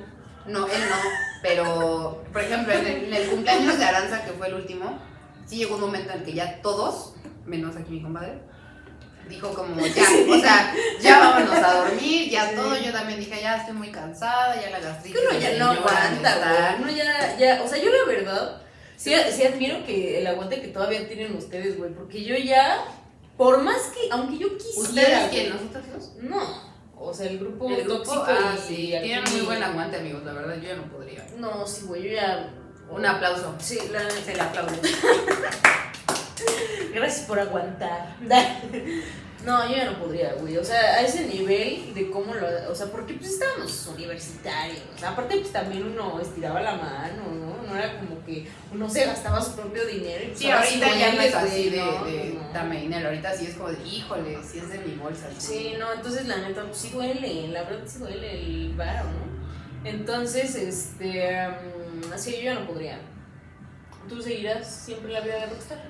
No, él no, pero por ejemplo en el, en el cumpleaños de Aranza, que fue el último, sí llegó un momento en que ya todos, menos aquí mi compadre, dijo como ya, o sea, ya vámonos a dormir, ya Sí. todo, yo también dije ya estoy muy cansada, ya la gastritis. Que uno ya no aguanta, güey. Uno ya, ya, o sea, yo la verdad, sí, sí admiro que el aguante que todavía tienen ustedes, güey, porque yo ya, por más que, aunque yo quisiera. ¿Ustedes quién? ¿Nosotros dos? No, o sea, el grupo El grupo, tóxico ah, y sí, tienen muy buen aguante amigos, la verdad yo ya no podría. No, sí, güey, yo ya. Un aplauso. Sí, la Se le aplaude. Gracias por aguantar. No, yo ya no podría, güey. O sea, a ese nivel de cómo lo. O sea, porque pues estábamos universitarios. O sea, aparte, pues también uno estiraba la mano, ¿no? No era como que uno se gastaba su propio dinero. y, pues, Sí, ahorita sí ya no es así de, ¿no? de No. dame dinero, ahorita sí es como de, híjole, si es de mi bolsa. Sí, no, entonces la neta, pues sí duele, la verdad sí duele el varo, ¿no? Entonces, este, um, así yo ya no podría. ¿Tú seguirás siempre la vida de rockstar?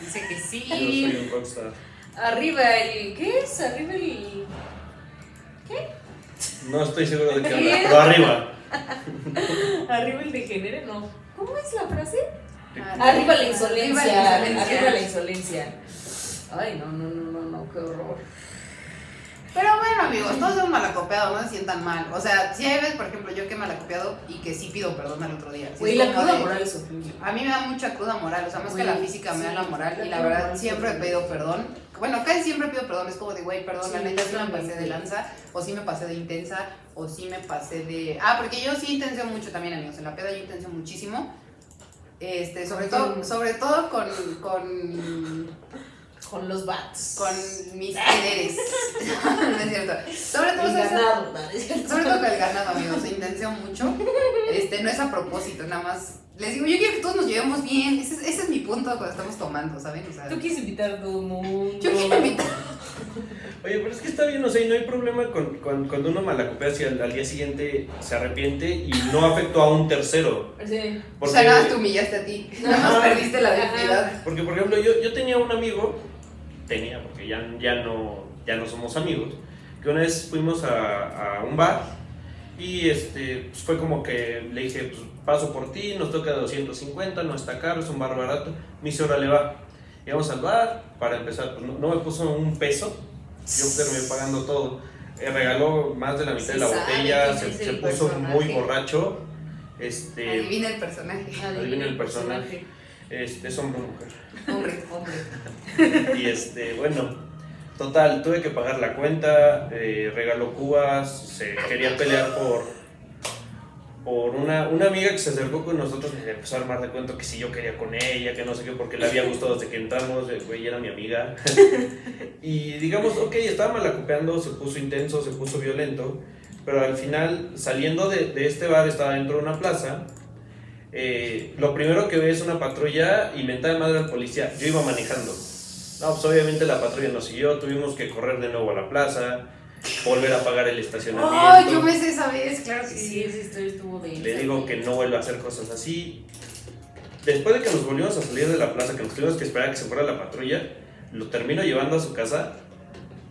Dice que Yo sí. soy un rockstar. Arriba el, ¿qué es? Arriba el, No estoy seguro de qué ¿Qué? hablar, pero arriba. arriba el degenere, no. ¿Cómo es la frase? Ah, Arriba la insolencia, Arriba la insolencia. arriba la insolencia. Ay, no, no, no, no, no, qué horror. Pero bueno, amigos, todos hemos malacopiado, no se sientan mal. O sea, si hay veces, por ejemplo, yo que he malacopiado y que sí pido perdón al otro día. Sí Güey, es la cruda de- moral es horrible. A mí me da mucha cruda moral, o sea, más que la física me da sí, la moral la y la verdad siempre he pedido perdón. Bueno, casi siempre pido perdón, es como de, güey, perdón, la Sí, neta sí me pasé de lanza, o sí me pasé de intensa, o sí me pasé de... Ah, porque yo sí intencio mucho también, amigos, en la peda yo intencio muchísimo. Este, sobre todo, sobre todo con, con Con los bats. con mis poderes. no es cierto. Sobre todo, el ganado, ¿no? Es cierto. sobre todo con el ganado, amigos. Se intenció mucho. Este, no es a propósito, nada más. Les digo, yo quiero que todos nos llevemos bien. Ese, es- ese es mi punto cuando estamos tomando, ¿saben? O sea, Tú quieres invitar a todo el mundo. yo quiero invitar. Oye, pero es que está bien, o sea, y no hay problema con, con- cuando uno malacopea si al, al día siguiente se arrepiente y no afectó a un tercero. Sí. O Porque, sea, nada más te humillaste a ti. Nada más perdiste la dignidad. porque por ejemplo, yo, yo tenía un amigo, tenía, porque ya, ya, no, ya no somos amigos, que una vez fuimos a, a un bar y este, pues fue como que le dije, pues paso por ti, nos toca 250, no está caro, es un bar barato. Me dice, órale, va. Íbamos al bar, para empezar, pues no, no me puso un peso, yo terminé pagando todo. Eh, regaló más de la mitad Se de la sabe botella, se, se puso personaje. muy borracho. Este, Adivina el personaje. Adivina el personaje. este, es hombre o mujer. Hombre, hombre. Y este, bueno, total, tuve que pagar la cuenta, eh, regaló cubas, se quería pelear por, por una, una amiga que se acercó con nosotros y empezó a armar de cuento que si yo quería con ella, que no sé qué, porque le había gustado desde que entramos, güey era mi amiga. y digamos, ok, estaba malacopeando, se puso intenso, se puso violento, pero al final, saliendo de, de este bar, estaba dentro de una plaza. eh, lo primero que ve es una patrulla y mentada de madre al policía. Yo iba manejando. No, pues obviamente la patrulla nos siguió, tuvimos que correr de nuevo a la plaza, volver a pagar el estacionamiento. ¡Ay, yo me sé esa vez! Claro que Sí, sí. esa historia estuvo de Le digo que no vuelva a hacer cosas así. Después de que nos volvimos a salir de la plaza, que nos tuvimos que esperar a que se fuera la patrulla, lo termino llevando a su casa,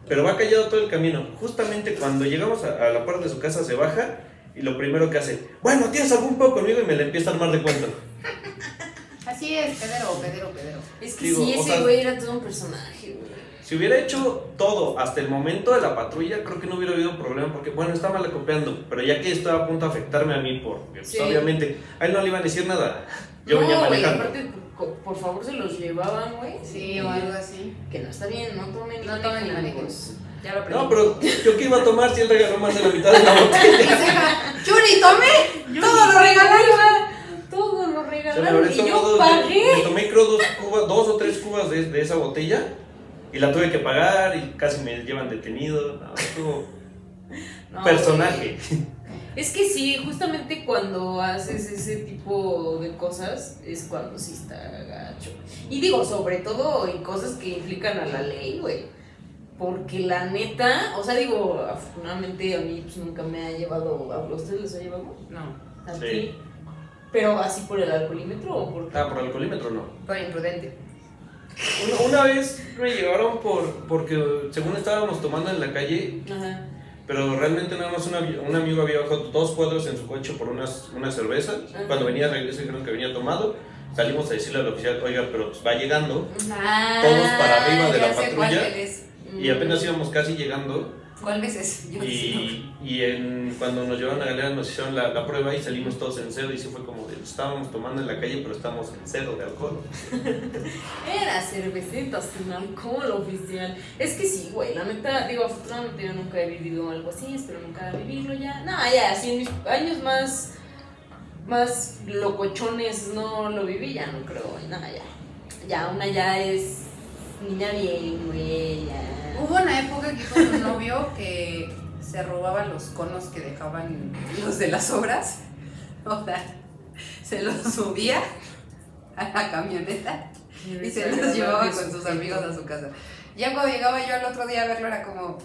pero va callado todo el camino. Justamente cuando llegamos a, a la puerta de su casa se baja y lo primero que hace, bueno, ¿tienes algún poco conmigo? Y me le empieza a armar de cuento. Así es, pedero, pedero, pedero. Es que Digo, sí, o ese sea- güey era todo un personaje, güey. Si hubiera hecho todo hasta el momento de la patrulla, creo que no hubiera habido problema, porque bueno, estaba malacopeando, pero ya que estaba a punto de afectarme a mí, porque pues, Sí. obviamente a él no le iban a decir nada. Yo no, venía manejando. aparte, por favor, se los llevaban, güey. Sí, o algo así. Que no está bien, no tomen No tomen manejen. Ya lo aprendí. No, pero yo que iba a tomar si él regaló más de la mitad de la botella. ¡Churi, tomé! Yo ¡Todo lo regalaron! Todo lo me regalaron y yo pagué. me tomé creo dos, cubas, dos o tres cubas de, de esa botella y la tuve que pagar y casi me llevan detenido. No, estuvo No, personaje. güey. Es que sí, justamente cuando haces ese tipo de cosas es cuando sí está gacho. Y digo, sobre todo en cosas que implican a la ley, güey. Porque la neta, o sea, digo, afortunadamente a mí pues, nunca me ha llevado, ¿a ustedes les ha llevado? No, A Sí. ti. Pero así por el alcoholímetro o por Ah, por alcoholímetro no. por imprudente. Una, una vez me llevaron por porque según estábamos tomando en la calle, Ajá. pero realmente nada más una- un amigo había bajado dos cuadros en su coche por unas, cervezas. Ajá. Cuando venía a regreso dijeron que venía tomado. Salimos a decirle al oficial, oiga, pero pues va llegando. Ah, Todos para arriba de la patrulla. Y apenas íbamos casi llegando. ¿Cuál vez es? Yo Y, y en, cuando nos llevaron a Galera nos hicieron la, la prueba y salimos todos en cero. Y sí fue como de, estábamos tomando en la calle, pero estamos en cero de alcohol. Era cervecita sin alcohol oficial. Es que sí, güey, la neta, digo, afortunadamente yo nunca he vivido algo así, espero nunca vivirlo ya. No, ya, así en mis años más, más locochones no lo viví, ya no creo, nada, ya. Ya, una ya es bien, güey, ya. Hubo una época que con un novio que se robaban los conos que dejaban los de las obras. O sea, se los subía a la camioneta y se los llevaba con sus amigos a su casa. Ya cuando llegaba yo al otro día a verlo era como,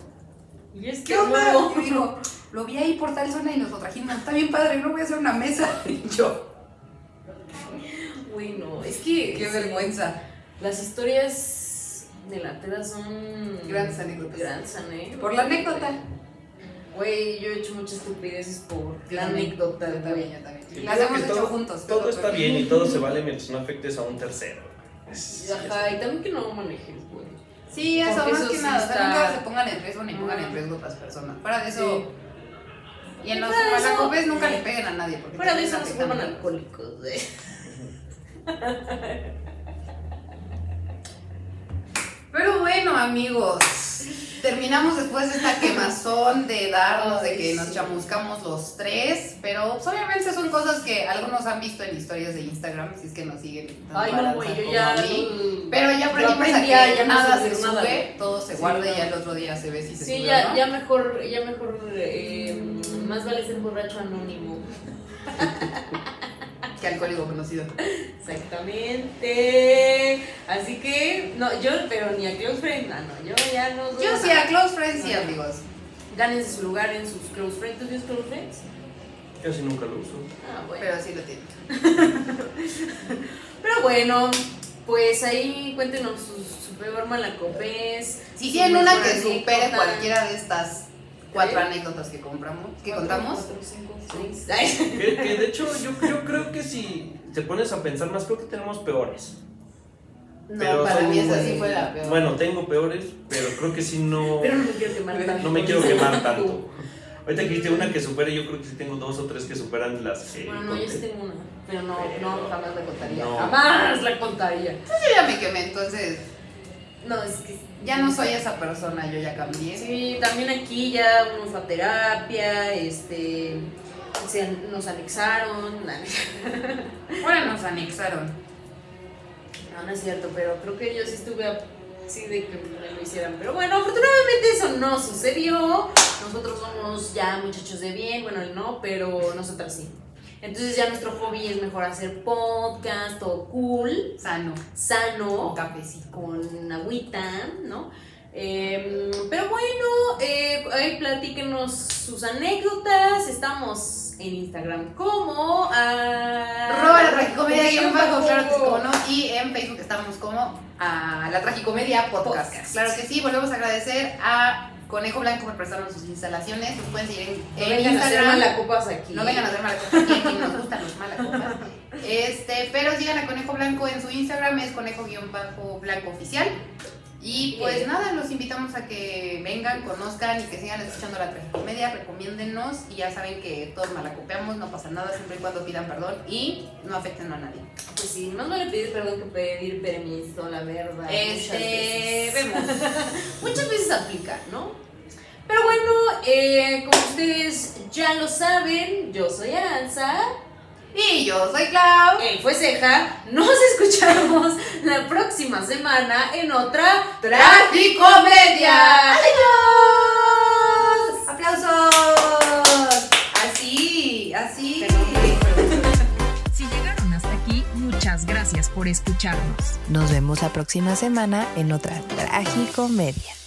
Y es ¿qué onda? luego- Y digo, lo vi ahí por tal zona y nos lo trajimos. Está bien padre, no voy a hacer una mesa. Y yo, Güey, no, es que. qué sí, vergüenza. Las historias de la tela son. Grandes anécdotas. Grandes anécdotas. Por la anécdota. Güey, yo he hecho muchas estupideces por la anécdota. Yo también, yo también. Las hemos hecho todo- juntos. Todo está bien y todo se vale mientras no afectes a un tercero. Es- Ajá, y también que no manejes, güey. Sí, eso, Porque más eso que sí nada. O sea, está- nunca se pongan en riesgo ni pongan en riesgo a otras personas. Fuera de eso. Y en los malacopes nunca le peguen a nadie. Porque Fuera de eso no se vuelvan alcohólicos, güey. Pero bueno, amigos. Terminamos después de esta quemazón de darnos, de que nos sí. chamuscamos los tres. Pero pues, obviamente son cosas que algunos han visto en historias de Instagram, si es que nos siguen. Ay, no, güey, yo ya. a mí. Pero ya aprendimos a que ya no nada se sube, nada, todo se Sí, guarda y ya el otro día se ve si se Sí, sube ya, o no. ya mejor, ya mejor, eh, más vale ser borracho anónimo. Que alcohólico conocido. Exactamente. Así que, no, yo, pero ni a close friend, ah, no, yo ya no. Yo sí, a close friends sí, amigos. Gánense su lugar en sus close friends. ¿Tú tienes close friends? Casi nunca lo uso. Ah, bueno. Pero sí lo tiene. Pero bueno, pues ahí cuéntenos su, su peor malacopés. Si tienen una que supere cualquiera de estas cuatro anécdotas que compramos, que contamos. cuatro, cinco, seis. Que, que de hecho yo, yo creo que si te pones a pensar más, creo que tenemos peores. No, Pero para mí esa sí fue la peor. Bueno, tengo peores, pero creo que sí no, Pero no me quiero quemar tanto. no me quiero quemar tanto. Ahorita que dijiste una que supere, yo creo que sí tengo dos o tres que superan las que Bueno, no, yo sí tengo una. Pero no, no, jamás la contaría. No. Jamás la contaría. Yo ya me quemé, entonces No, es que. ya no soy esa persona, yo ya cambié. Sí, también aquí ya uno fue a terapia, este. Se, nos anexaron. Bueno, nos anexaron. No, no es cierto, pero creo que yo sí estuve así de que me lo hicieran. Pero bueno, afortunadamente eso no sucedió. Nosotros somos ya muchachos de bien, bueno, él no, pero nosotras sí. Entonces ya nuestro hobby es mejor hacer podcast, todo cool, Sano. sano, Un cafecito. con agüita, ¿no? Em, pero bueno, eh, ahí platíquenos sus anécdotas. Estamos en Instagram como a... Arroba la tragicomedia guion bajo, claro que sí, como no. Y en Facebook estamos como a la tragicomedia podcast. Podcast. Claro que sí, volvemos a agradecer a Conejo Blanco por prestarnos sus instalaciones. Nos pueden seguir en, No en vengan a hacer Instagram. malacopas aquí. No vengan a hacer malacopas aquí, aquí nos gustan los malacopas. Este, pero sigan a Conejo Blanco en su Instagram, es conejo-blanco oficial. Y pues nada, los invitamos a que vengan, conozcan y que sigan escuchando la tragicomedia, recomiéndennos y ya saben que todos malacopeamos, no pasa nada siempre y cuando pidan perdón y no afecten a nadie. Pues sí, más vale pedir perdón que pedir permiso, la verdad. muchas Este, veces. vemos. Muchas veces aplica, ¿no? Pero bueno, eh, como ustedes ya lo saben, yo soy Aranza. Y yo soy Clau. Él fue Ceja. Nos escuchamos la próxima semana en otra Tragicomedia. ¡Adiós! ¡Aplausos! Así, así. Si llegaron hasta aquí, muchas gracias por escucharnos. Nos vemos la próxima semana en otra Tragicomedia.